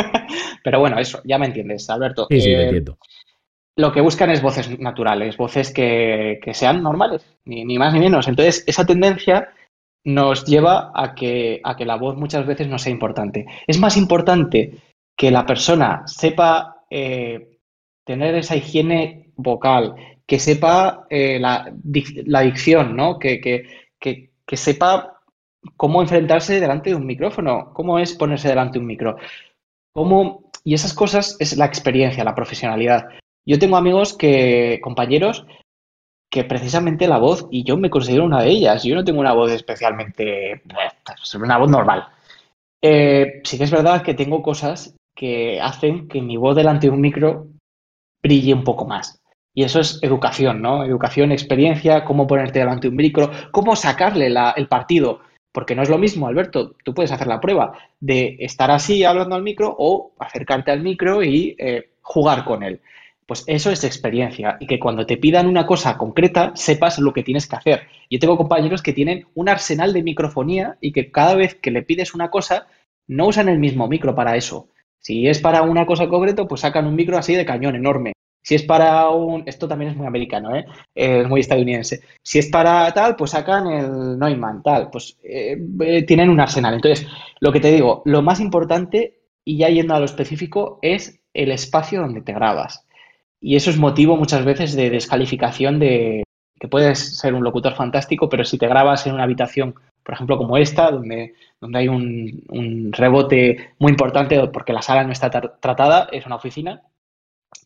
pero bueno, eso, ya me entiendes, Alberto. Sí, sí, eh, entiendo. Lo que buscan es voces naturales, voces que, sean normales, ni, ni, más ni menos. Entonces, esa tendencia nos lleva a que, a que la voz muchas veces no sea importante. Es más importante que la persona sepa eh, tener esa higiene vocal, que sepa eh, la, la, dicción, ¿no? Que, que, que, sepa cómo enfrentarse delante de un micrófono, cómo es ponerse delante de un micro, cómo y esas cosas es la experiencia, la profesionalidad. Yo tengo amigos que, compañeros, que precisamente la voz, y yo me considero una de ellas, yo no tengo una voz especialmente, una voz normal. Eh, sí que es verdad que tengo cosas que hacen que mi voz delante de un micro brille un poco más. Y eso es educación, ¿no? Educación, experiencia, cómo ponerte delante de un micro, cómo sacarle el partido. Porque no es lo mismo, Alberto, tú puedes hacer la prueba de estar así hablando al micro o acercarte al micro y eh, jugar con él. Pues eso es experiencia y que cuando te pidan una cosa concreta sepas lo que tienes que hacer. Yo tengo compañeros que tienen un arsenal de microfonía y que cada vez que le pides una cosa no usan el mismo micro para eso. Si es para una cosa concreta, pues sacan un micro así de cañón enorme. Si es para un, esto también es muy americano, ¿eh? es muy estadounidense. Si es para tal, pues sacan el Neumann, tal, pues eh, eh, tienen un arsenal. Entonces, lo que te digo, lo más importante, y ya yendo a lo específico, es el espacio donde te grabas. Y eso es motivo muchas veces de descalificación de que puedes ser un locutor fantástico, pero si te grabas en una habitación, por ejemplo, como esta, donde, donde hay un rebote muy importante porque la sala no está tratada, es una oficina,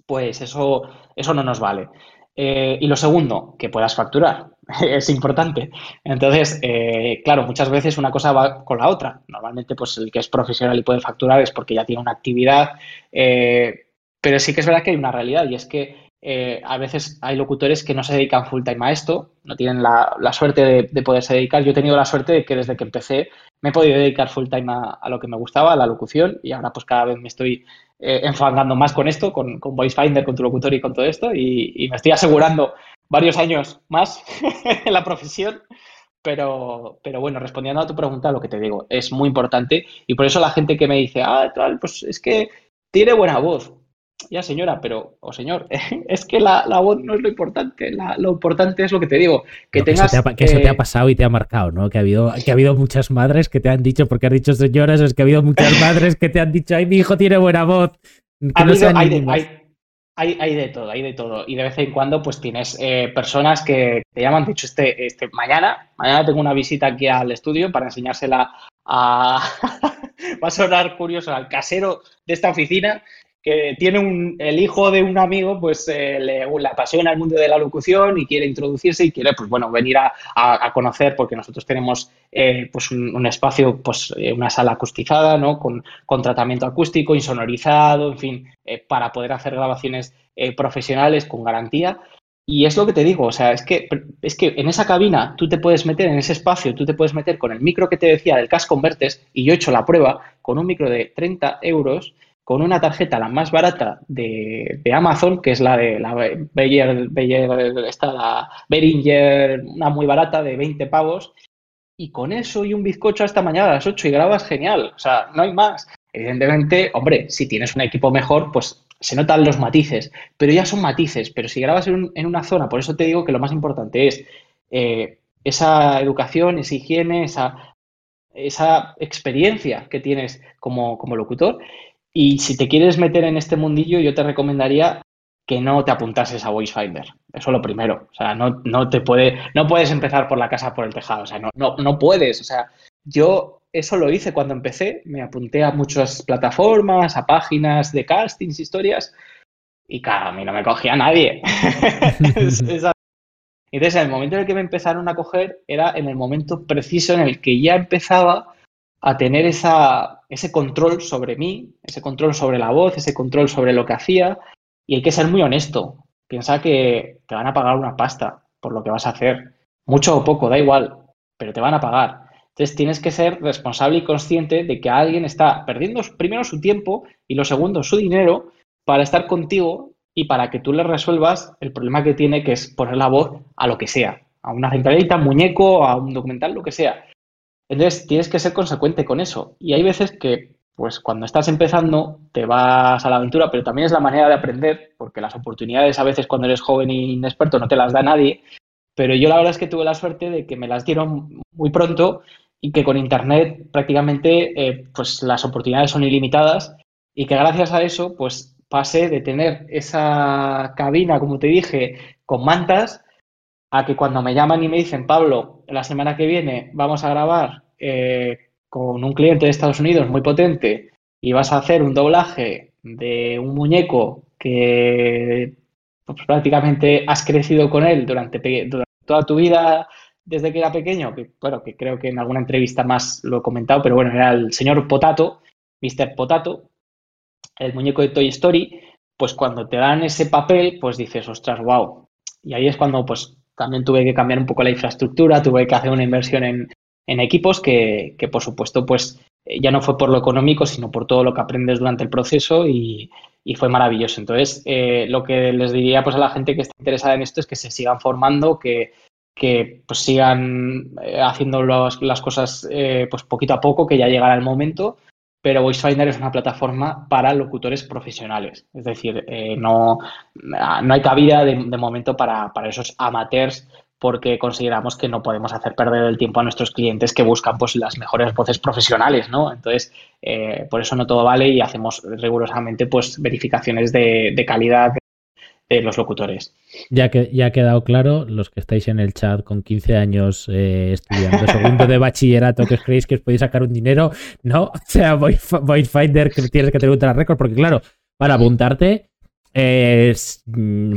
pues eso, eso no nos vale. Eh, y lo segundo, que puedas facturar. es importante. Entonces, eh, claro, muchas veces una cosa va con la otra. Normalmente, pues el que es profesional y puede facturar es porque ya tiene una actividad. Eh, pero sí que es verdad que hay una realidad y es que a veces hay locutores que no se dedican full time a esto, no tienen la, suerte de, poderse dedicar. Yo he tenido la suerte de que desde que empecé me he podido dedicar full time a, a, lo que me gustaba, a la locución, y ahora pues cada vez me estoy eh, enfangando más con esto, con, con VoiceFinder, con tu locutor y con todo esto, y, me estoy asegurando varios años más en la profesión. Pero, pero bueno, respondiendo a tu pregunta, lo que te digo, es muy importante y por eso la gente que me dice, ah, tal, pues es que tiene buena voz ya señora, pero, o señor, es que la, voz no es lo importante, lo importante es lo que te digo, que tengas... Que, eso te, ha, pasado y te ha marcado, ¿no? Que ha, habido, que ha habido muchas madres que te han dicho, porque has dicho señoras, es que ha habido muchas madres que te han dicho, ay, mi hijo tiene buena voz. hay, de, todo, hay de todo. Y de vez en cuando, pues tienes eh, personas que te llaman, dicho, este, este, mañana, mañana tengo una visita aquí al estudio para enseñársela a... Va a sonar curioso al casero de esta oficina que tiene un, el hijo de un amigo, pues eh, le, apasiona el mundo de la locución y quiere introducirse y quiere, pues bueno, venir a, conocer, porque nosotros tenemos eh, pues un, espacio, pues eh, una sala acustizada, ¿no? Con, con tratamiento acústico, insonorizado, en fin, para poder hacer grabaciones profesionales con garantía. Y es lo que te digo, o sea, es que, es que en esa cabina tú te puedes meter, en ese espacio, tú te puedes meter con el micro que te decía del Cash Converters, y yo he hecho la prueba con un micro de 30 euros con una tarjeta la más barata de, Amazon, que es la de la Beyer, esta, la Behringer, una muy barata de 20 pavos, y con eso y un bizcocho hasta mañana a las 8 y grabas genial, o sea, no hay más. Evidentemente, hombre, si tienes un equipo mejor, pues se notan los matices, pero ya son matices, pero si grabas en, una zona, por eso te digo que lo más importante es eh, esa educación, esa higiene, esa, esa experiencia que tienes como, como locutor y si te quieres meter en este mundillo, yo te recomendaría que no te apuntases a VoiceFinder. Eso es lo primero. O sea, no, no te puede, no puedes empezar por la casa por el tejado. O sea, no, no, no puedes. O sea, yo eso lo hice cuando empecé. Me apunté a muchas plataformas, a páginas de castings, historias. Y claro, a mí no me cogía nadie. Entonces, en el momento en el que me empezaron a coger, era en el momento preciso en el que ya empezaba a tener esa, ese control sobre mí, ese control sobre la voz, ese control sobre lo que hacía. Y hay que ser muy honesto. Piensa que te van a pagar una pasta por lo que vas a hacer. Mucho o poco, da igual, pero te van a pagar. Entonces tienes que ser responsable y consciente de que alguien está perdiendo primero su tiempo y lo segundo su dinero para estar contigo y para que tú le resuelvas el problema que tiene, que es poner la voz a lo que sea, a una centralita, muñeco, a un documental, lo que sea. Entonces tienes que ser consecuente con eso. Y hay veces que, pues cuando estás empezando, te vas a la aventura, pero también es la manera de aprender, porque las oportunidades a veces cuando eres joven e inexperto no te las da nadie. Pero yo la verdad es que tuve la suerte de que me las dieron muy pronto y que con Internet prácticamente eh, pues las oportunidades son ilimitadas y que gracias a eso pues pasé de tener esa cabina, como te dije, con mantas a que cuando me llaman y me dicen, Pablo, la semana que viene vamos a grabar eh, con un cliente de Estados Unidos muy potente y vas a hacer un doblaje de un muñeco que pues, prácticamente has crecido con él durante, toda tu vida desde que era pequeño, que bueno, que creo que en alguna entrevista más lo he comentado, pero bueno, era el señor Potato, Mr. Potato, el muñeco de Toy Story, pues cuando te dan ese papel, pues dices, ostras, wow. Y ahí es cuando pues también tuve que cambiar un poco la infraestructura, tuve que hacer una inversión en, en equipos que, que, por supuesto, pues ya no fue por lo económico, sino por todo lo que aprendes durante el proceso y, y fue maravilloso. Entonces, eh, lo que les diría pues a la gente que está interesada en esto es que se sigan formando, que, que pues sigan eh, haciendo las cosas eh, pues poquito a poco, que ya llegará el momento. Pero VoiceFinder es una plataforma para locutores profesionales. Es decir, eh, no, no hay cabida de, momento para, para, esos amateurs porque consideramos que no podemos hacer perder el tiempo a nuestros clientes que buscan pues las mejores voces profesionales, ¿no? Entonces, eh, por eso no todo vale y hacemos rigurosamente pues verificaciones de, de calidad de los locutores. Ya que ya ha quedado claro, los que estáis en el chat con 15 años eh, estudiando segundo de bachillerato, que os creéis que os podéis sacar un dinero, no, o sea, Voice Finder que tienes que tener un récord, porque claro, para apuntarte, eh,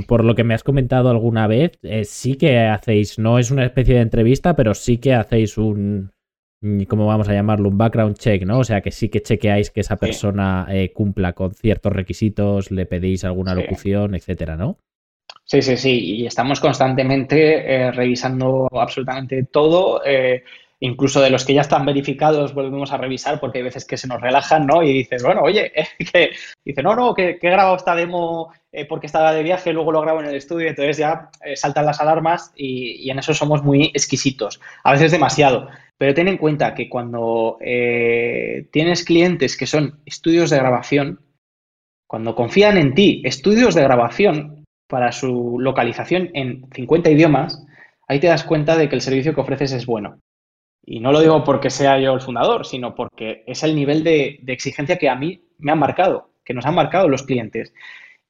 por lo que me has comentado alguna vez, eh, sí que hacéis, no es una especie de entrevista, pero sí que hacéis un, ¿cómo vamos a llamarlo? Un background check, ¿no? O sea, que sí que chequeáis que esa persona eh, cumpla con ciertos requisitos, le pedís alguna sí. locución, etcétera, ¿no? Sí, sí, sí. Y estamos constantemente eh, revisando absolutamente todo. Eh, incluso de los que ya están verificados volvemos a revisar porque hay veces que se nos relajan, ¿no? Y dices, bueno, oye, que dice, no, no, que, que he grabado esta demo porque estaba de viaje, luego lo grabo en el estudio, entonces ya saltan las alarmas y, y, en eso somos muy exquisitos, a veces demasiado. Pero ten en cuenta que cuando eh, tienes clientes que son estudios de grabación, cuando confían en ti, estudios de grabación para su localización en 50 idiomas, ahí te das cuenta de que el servicio que ofreces es bueno. Y no lo digo porque sea yo el fundador, sino porque es el nivel de, de exigencia que a mí me han marcado, que nos han marcado los clientes.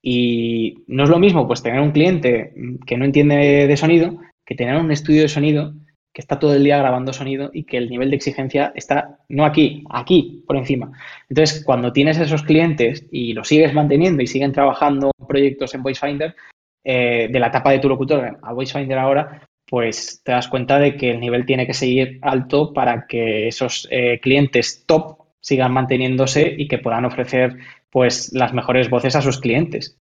Y no es lo mismo pues tener un cliente que no entiende de sonido que tener un estudio de sonido que está todo el día grabando sonido y que el nivel de exigencia está no aquí, aquí, por encima. Entonces, cuando tienes esos clientes y los sigues manteniendo y siguen trabajando proyectos en VoiceFinder, eh, de la etapa de tu locutor a VoiceFinder ahora, pues te das cuenta de que el nivel tiene que seguir alto para que esos eh, clientes top sigan manteniéndose y que puedan ofrecer pues las mejores voces a sus clientes.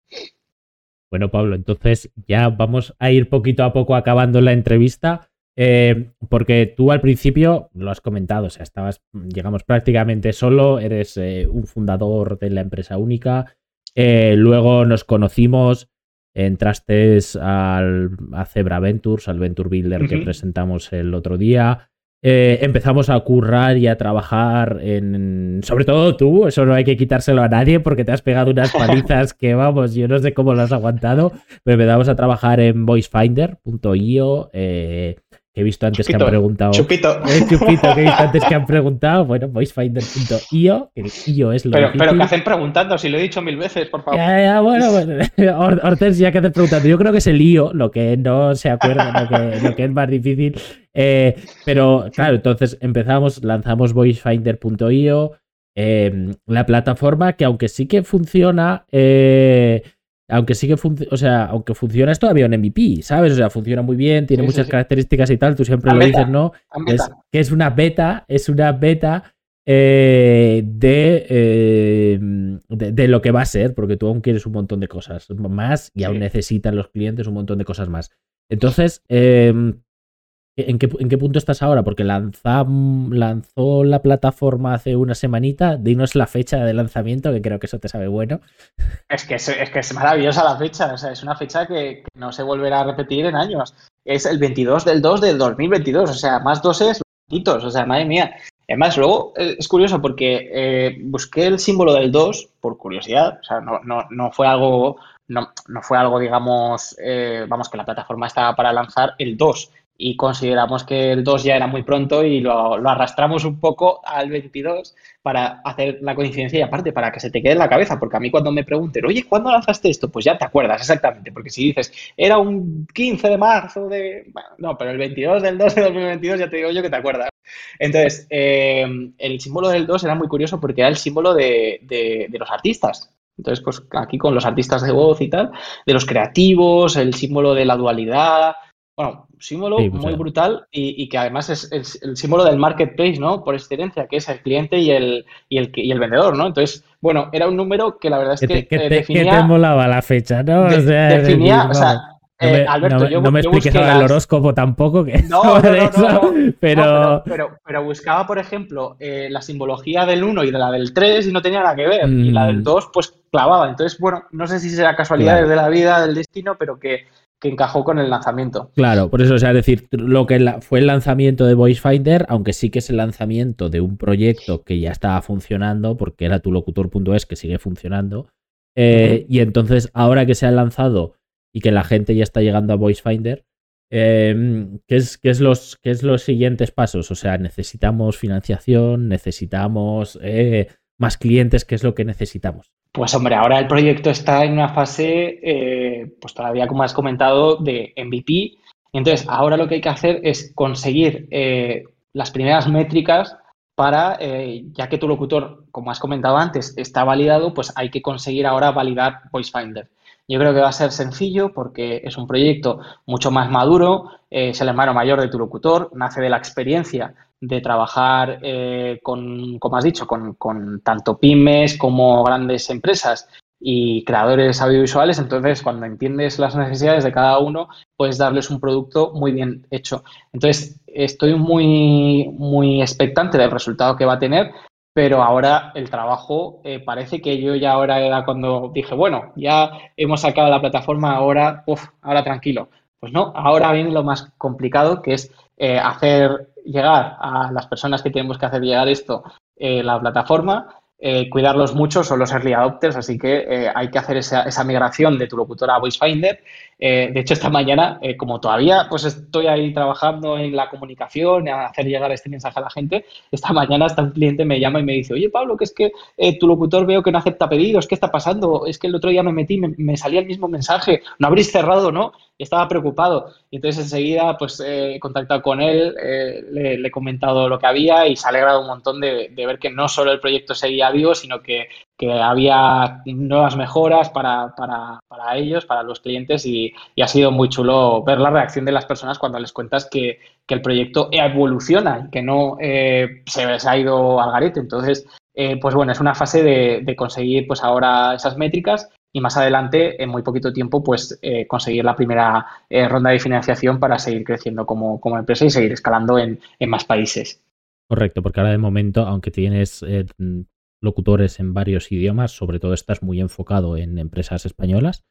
Bueno, Pablo, entonces ya vamos a ir poquito a poco acabando la entrevista. Eh, porque tú al principio lo has comentado, o sea, estabas, digamos, prácticamente solo, eres eh, un fundador de la empresa única. Eh, luego nos conocimos, entraste al, a Zebra Ventures, al Venture Builder uh -huh. que presentamos el otro día. Empezamos a currar y a trabajar en. Sobre todo tú, eso no hay que quitárselo a nadie porque te has pegado unas palizas que, vamos, yo no sé cómo lo has aguantado, pero empezamos a trabajar en voicefinder.io. Eh, he visto antes chupito, que han preguntado. Chupito. Eh, chupito, que he visto antes que han preguntado. Bueno, voicefinder.io, que el io es lo pero, pero que hacen preguntando, si lo he dicho mil veces, por favor. Ya, ya, bueno, bueno. Hortensia, que hacen preguntando. Yo creo que es el io, lo que no se acuerda, lo que, lo que es más difícil. Eh, pero claro, entonces empezamos, lanzamos voicefinder.io, eh, la plataforma que aunque sí que funciona, eh, aunque sí que funciona, o sea, aunque funciona es todavía un MVP, ¿sabes? O sea, funciona muy bien, tiene sí, muchas sí, características y tal, tú siempre lo beta, dices, ¿no? Es, que es una beta, es una beta eh, de, eh, de, de, lo que va a ser, porque tú aún quieres un montón de cosas más y aún necesitan los clientes un montón de cosas más. Entonces, eh, ¿En qué, ¿En qué, punto estás ahora? Porque lanza, lanzó la plataforma hace una semanita. Dinos la fecha de lanzamiento, que creo que eso te sabe bueno. Es que es, que es maravillosa la fecha. O sea, es una fecha que, no se volverá a repetir en años. Es el 22 del 2 del 2022. O sea, más doses, hitos. O sea, madre mía. Además, luego eh, es curioso porque eh, busqué el símbolo del 2 por curiosidad. O sea, no, fue algo, no, no, fue algo, digamos, eh, vamos, que la plataforma estaba para lanzar el 2 y consideramos que el 2 ya era muy pronto y lo, lo, arrastramos un poco al 22 para hacer la coincidencia y aparte para que se te quede en la cabeza, porque a mí cuando me pregunten, oye, ¿cuándo lanzaste esto? Pues ya te acuerdas exactamente, porque si dices, era un 15 de marzo de... No, pero el 22 del 2 de 2022 ya te digo yo que te acuerdas. Entonces, eh, el símbolo del 2 era muy curioso porque era el símbolo de, de, de los artistas, Entonces, pues aquí con los artistas de voz y tal, de los creativos, el símbolo de la dualidad, bueno, símbolo pues muy brutal y, que además es, el símbolo del marketplace, ¿no? Por excelencia, que es el cliente y el, y el, y el vendedor, ¿no? Entonces, bueno, era un número que la verdad es que, que, te, definía... Que te molaba la fecha, ¿no? o sea, definía, o sea, no me, Alberto, yo, no me expliques ahora el horóscopo tampoco, que no, no, pero... pero... pero... buscaba, por ejemplo, eh, la simbología del 1 y de la del 3 y no tenía nada que ver. Y la del 2, mm. pues clavaba. Entonces, bueno, no sé si será casualidad de la vida, del destino, pero que, que encajó con el lanzamiento. Claro, por eso, o sea, es decir, lo que fue el lanzamiento de Voice Finder, aunque sí que es el lanzamiento de un proyecto que ya estaba funcionando, porque era tu locutor.es que sigue funcionando. Eh, y entonces, ahora que se ha lanzado y que la gente ya está llegando a Voice Finder, em, ¿qué, es, qué, es los, ¿qué es los siguientes pasos? O sea, necesitamos financiación, necesitamos eh, más clientes, ¿qué es lo que necesitamos? Pues hombre, ahora el proyecto está en una fase, eh, pues todavía como has comentado, de MVP. Entonces, ahora lo que hay que hacer es conseguir eh, las primeras métricas para, eh, ya que tu locutor, como has comentado antes, está validado, pues hay que conseguir ahora validar VoiceFinder. Yo creo que va a ser sencillo porque es un proyecto mucho más maduro, es el hermano mayor de tu locutor, nace de la experiencia de trabajar eh, con, como has dicho, con, tanto pymes como grandes empresas y creadores audiovisuales. Entonces, cuando entiendes las necesidades de cada uno, puedes darles un producto muy bien hecho. Entonces, estoy muy, muy expectante del resultado que va a tener. Pero ahora el trabajo eh, parece que yo ya ahora era cuando dije, bueno, ya hemos sacado la plataforma, ahora, uf, ahora tranquilo. Pues no, ahora viene lo más complicado, que es eh, hacer llegar a las personas que tenemos que hacer llegar esto eh, la plataforma, eh, cuidarlos mucho son los early adopters, así que eh, hay que hacer esa, esa, migración de tu locutora a VoiceFinder. De hecho, esta mañana, como todavía pues estoy ahí trabajando en la comunicación, en hacer llegar este mensaje a la gente, esta mañana hasta un cliente me llama y me dice, oye Pablo, que es que tu locutor veo que no acepta pedidos, ¿qué está pasando? Es que el otro día me metí, me, me salía el mismo mensaje, no habréis cerrado, ¿no? estaba preocupado. Y entonces enseguida pues he contactado con él, eh, le, he comentado lo que había y se ha alegrado un montón de, ver que no solo el proyecto seguía vivo, sino que, había nuevas mejoras para, ellos, para los clientes y, ha sido muy chulo ver la reacción de las personas cuando les cuentas que, el proyecto evoluciona y que no eh, se, ha ido al garete. Entonces, eh, pues bueno, es una fase de, conseguir pues ahora esas métricas y más adelante, en muy poquito tiempo, pues eh, conseguir la primera eh, ronda de financiación para seguir creciendo como, empresa y seguir escalando en, más países. Correcto, porque ahora de momento, aunque tienes locutores en varios idiomas, sobre todo estás muy enfocado en empresas españolas,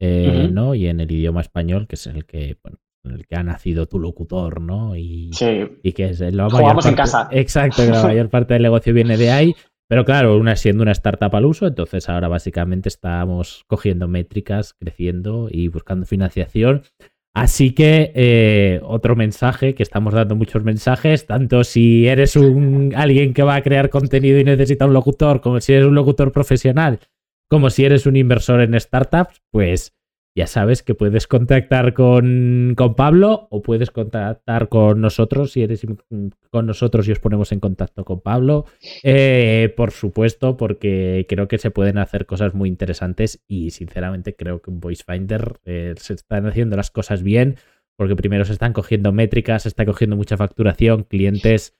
¿no? Y en el idioma español, que es el que, bueno, el que ha nacido tu locutor, ¿no? Y, y que es la Jugamos en casa. Exacto, la mayor parte del negocio viene de ahí. Pero claro, una siendo una startup al uso, entonces ahora básicamente estamos cogiendo métricas, creciendo y buscando financiación. Así que eh, otro mensaje, que estamos dando muchos mensajes, tanto si eres un alguien que va a crear contenido y necesita un locutor, como si eres un locutor profesional, como si eres un inversor en startups, pues ya sabes que puedes contactar con, con, Pablo o puedes contactar con nosotros si eres con nosotros y os ponemos en contacto con Pablo. Eh, por supuesto, porque creo que se pueden hacer cosas muy interesantes y sinceramente creo que en VoiceFinder eh, se están haciendo las cosas bien porque primero se están cogiendo métricas, se está cogiendo mucha facturación, clientes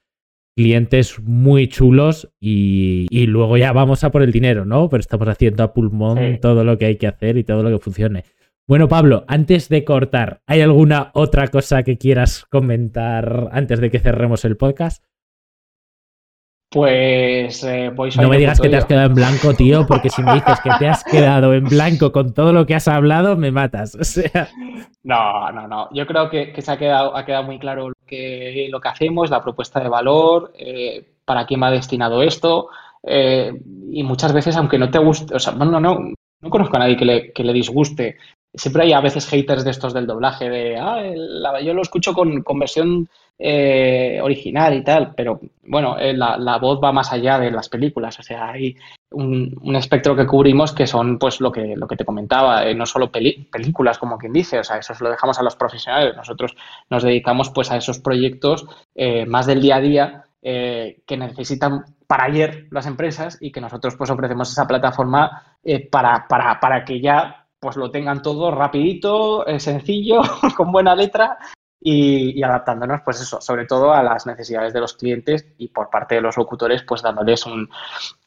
clientes muy chulos y, luego ya vamos a por el dinero, ¿no? Pero estamos haciendo a pulmón todo lo que hay que hacer y todo lo que funcione. Bueno, Pablo, antes de cortar, ¿hay alguna otra cosa que quieras comentar antes de que cerremos el podcast? Pues eh, No me digas que te has quedado en blanco, tío, porque si me dices que te has quedado en blanco con todo lo que has hablado, me matas. O sea. No, no, no. Yo creo que, se ha quedado, ha quedado muy claro lo que, lo que hacemos, la propuesta de valor, eh, para quién va destinado esto. Eh, y muchas veces, aunque no te guste, o sea, no, no, no, no conozco a nadie que le, que le disguste siempre hay a veces haters de estos del doblaje, de, ah, yo lo escucho con, con versión eh, original y tal, pero bueno, eh, la, voz va más allá de las películas, o sea, hay un, espectro que cubrimos que son pues lo que, lo que te comentaba, eh, no solo películas como quien dice, o sea, eso lo dejamos a los profesionales, nosotros nos dedicamos pues a esos proyectos más del día a día que necesitan para ayer las empresas y que nosotros pues ofrecemos esa plataforma para, para, para que ya pues lo tengan todo rapidito, sencillo, con buena letra y, adaptándonos, pues eso, sobre todo a las necesidades de los clientes y por parte de los locutores, pues dándoles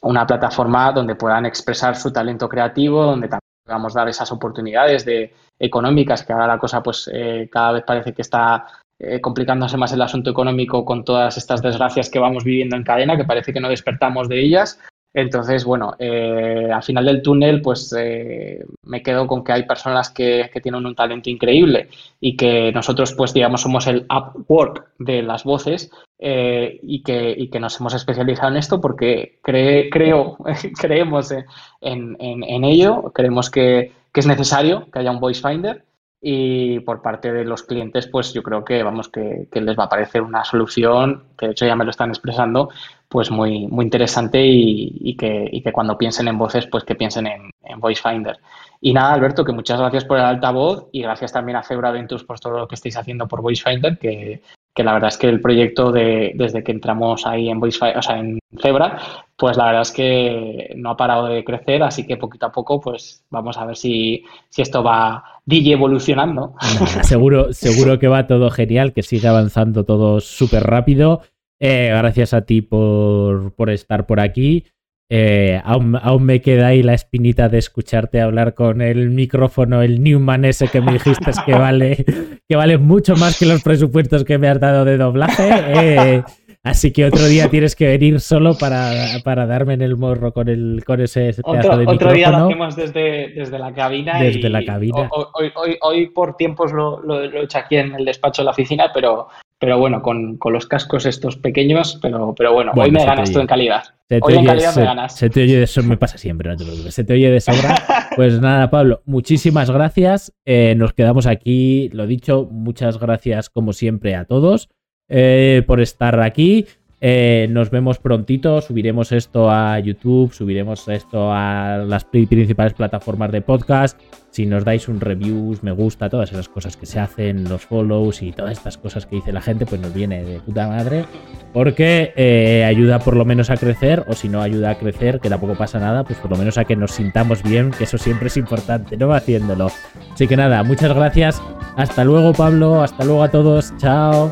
una plataforma donde puedan expresar su talento creativo, donde también podamos dar esas oportunidades de, económicas, que ahora la cosa pues eh, cada vez parece que está eh, complicándose más el asunto económico con todas estas desgracias que vamos viviendo en cadena, que parece que no despertamos de ellas entonces, bueno, eh, al final del túnel, pues eh, me quedo con que hay personas que, tienen un talento increíble y que nosotros, pues digamos, somos el Upwork de las voces eh, y, que, que, nos hemos especializado en esto porque creo, creemos en, ello, creemos que, que, es necesario que haya un voice finder y por parte de los clientes, pues yo creo que vamos que, les va a parecer una solución, que de hecho ya me lo están expresando, pues muy, muy interesante y, que, cuando piensen en voces, pues que piensen en, en Voice Finder. Y nada, Alberto, que muchas gracias por el altavoz y gracias también a Febra Ventus por todo lo que estáis haciendo por Voice Finder, que, que la verdad es que el proyecto de, desde que entramos ahí en Voice o sea, en Zebra, pues la verdad es que no ha parado de crecer, así que poquito a poco, pues vamos a ver si, si esto va DJ evolucionando. seguro, seguro que va todo genial, que sigue avanzando todo súper rápido. Eh, gracias a ti por, por estar por aquí. Eh, aún, me queda ahí la espinita de escucharte hablar con el micrófono, el Newman ese que me dijiste que vale, que vale mucho más que los presupuestos que me has dado de doblaje. Eh, así que otro día tienes que venir solo para, para darme en el morro con, el, con ese pedazo de otro día lo hacemos desde, desde la cabina. Desde la cabina. Hoy, hoy, hoy, por tiempos lo, lo, lo, he hecho aquí en el despacho de la oficina, pero, pero bueno, con, con, los cascos estos pequeños, pero, pero bueno, hoy me ganas tú en calidad. hoy en calidad me ganas. Se te oye de eso, me pasa siempre, no te preocupes. Se te oye de sobra. Pues nada, Pablo, muchísimas gracias. Eh, nos quedamos aquí. Lo dicho, muchas gracias como siempre a todos eh, por estar aquí. Eh, nos vemos prontito, subiremos esto a YouTube, subiremos esto a las principales plataformas de podcast. Si nos dais un reviews, me gusta, todas esas cosas que se hacen, los follows y todas estas cosas que dice la gente, pues nos viene de puta madre. Porque eh, ayuda por lo menos a crecer, o si no ayuda a crecer, que tampoco pasa nada, pues por lo menos a que nos sintamos bien, que eso siempre es importante, no haciéndolo. Así que nada, muchas gracias. Hasta luego, Pablo. Hasta luego a todos. Chao.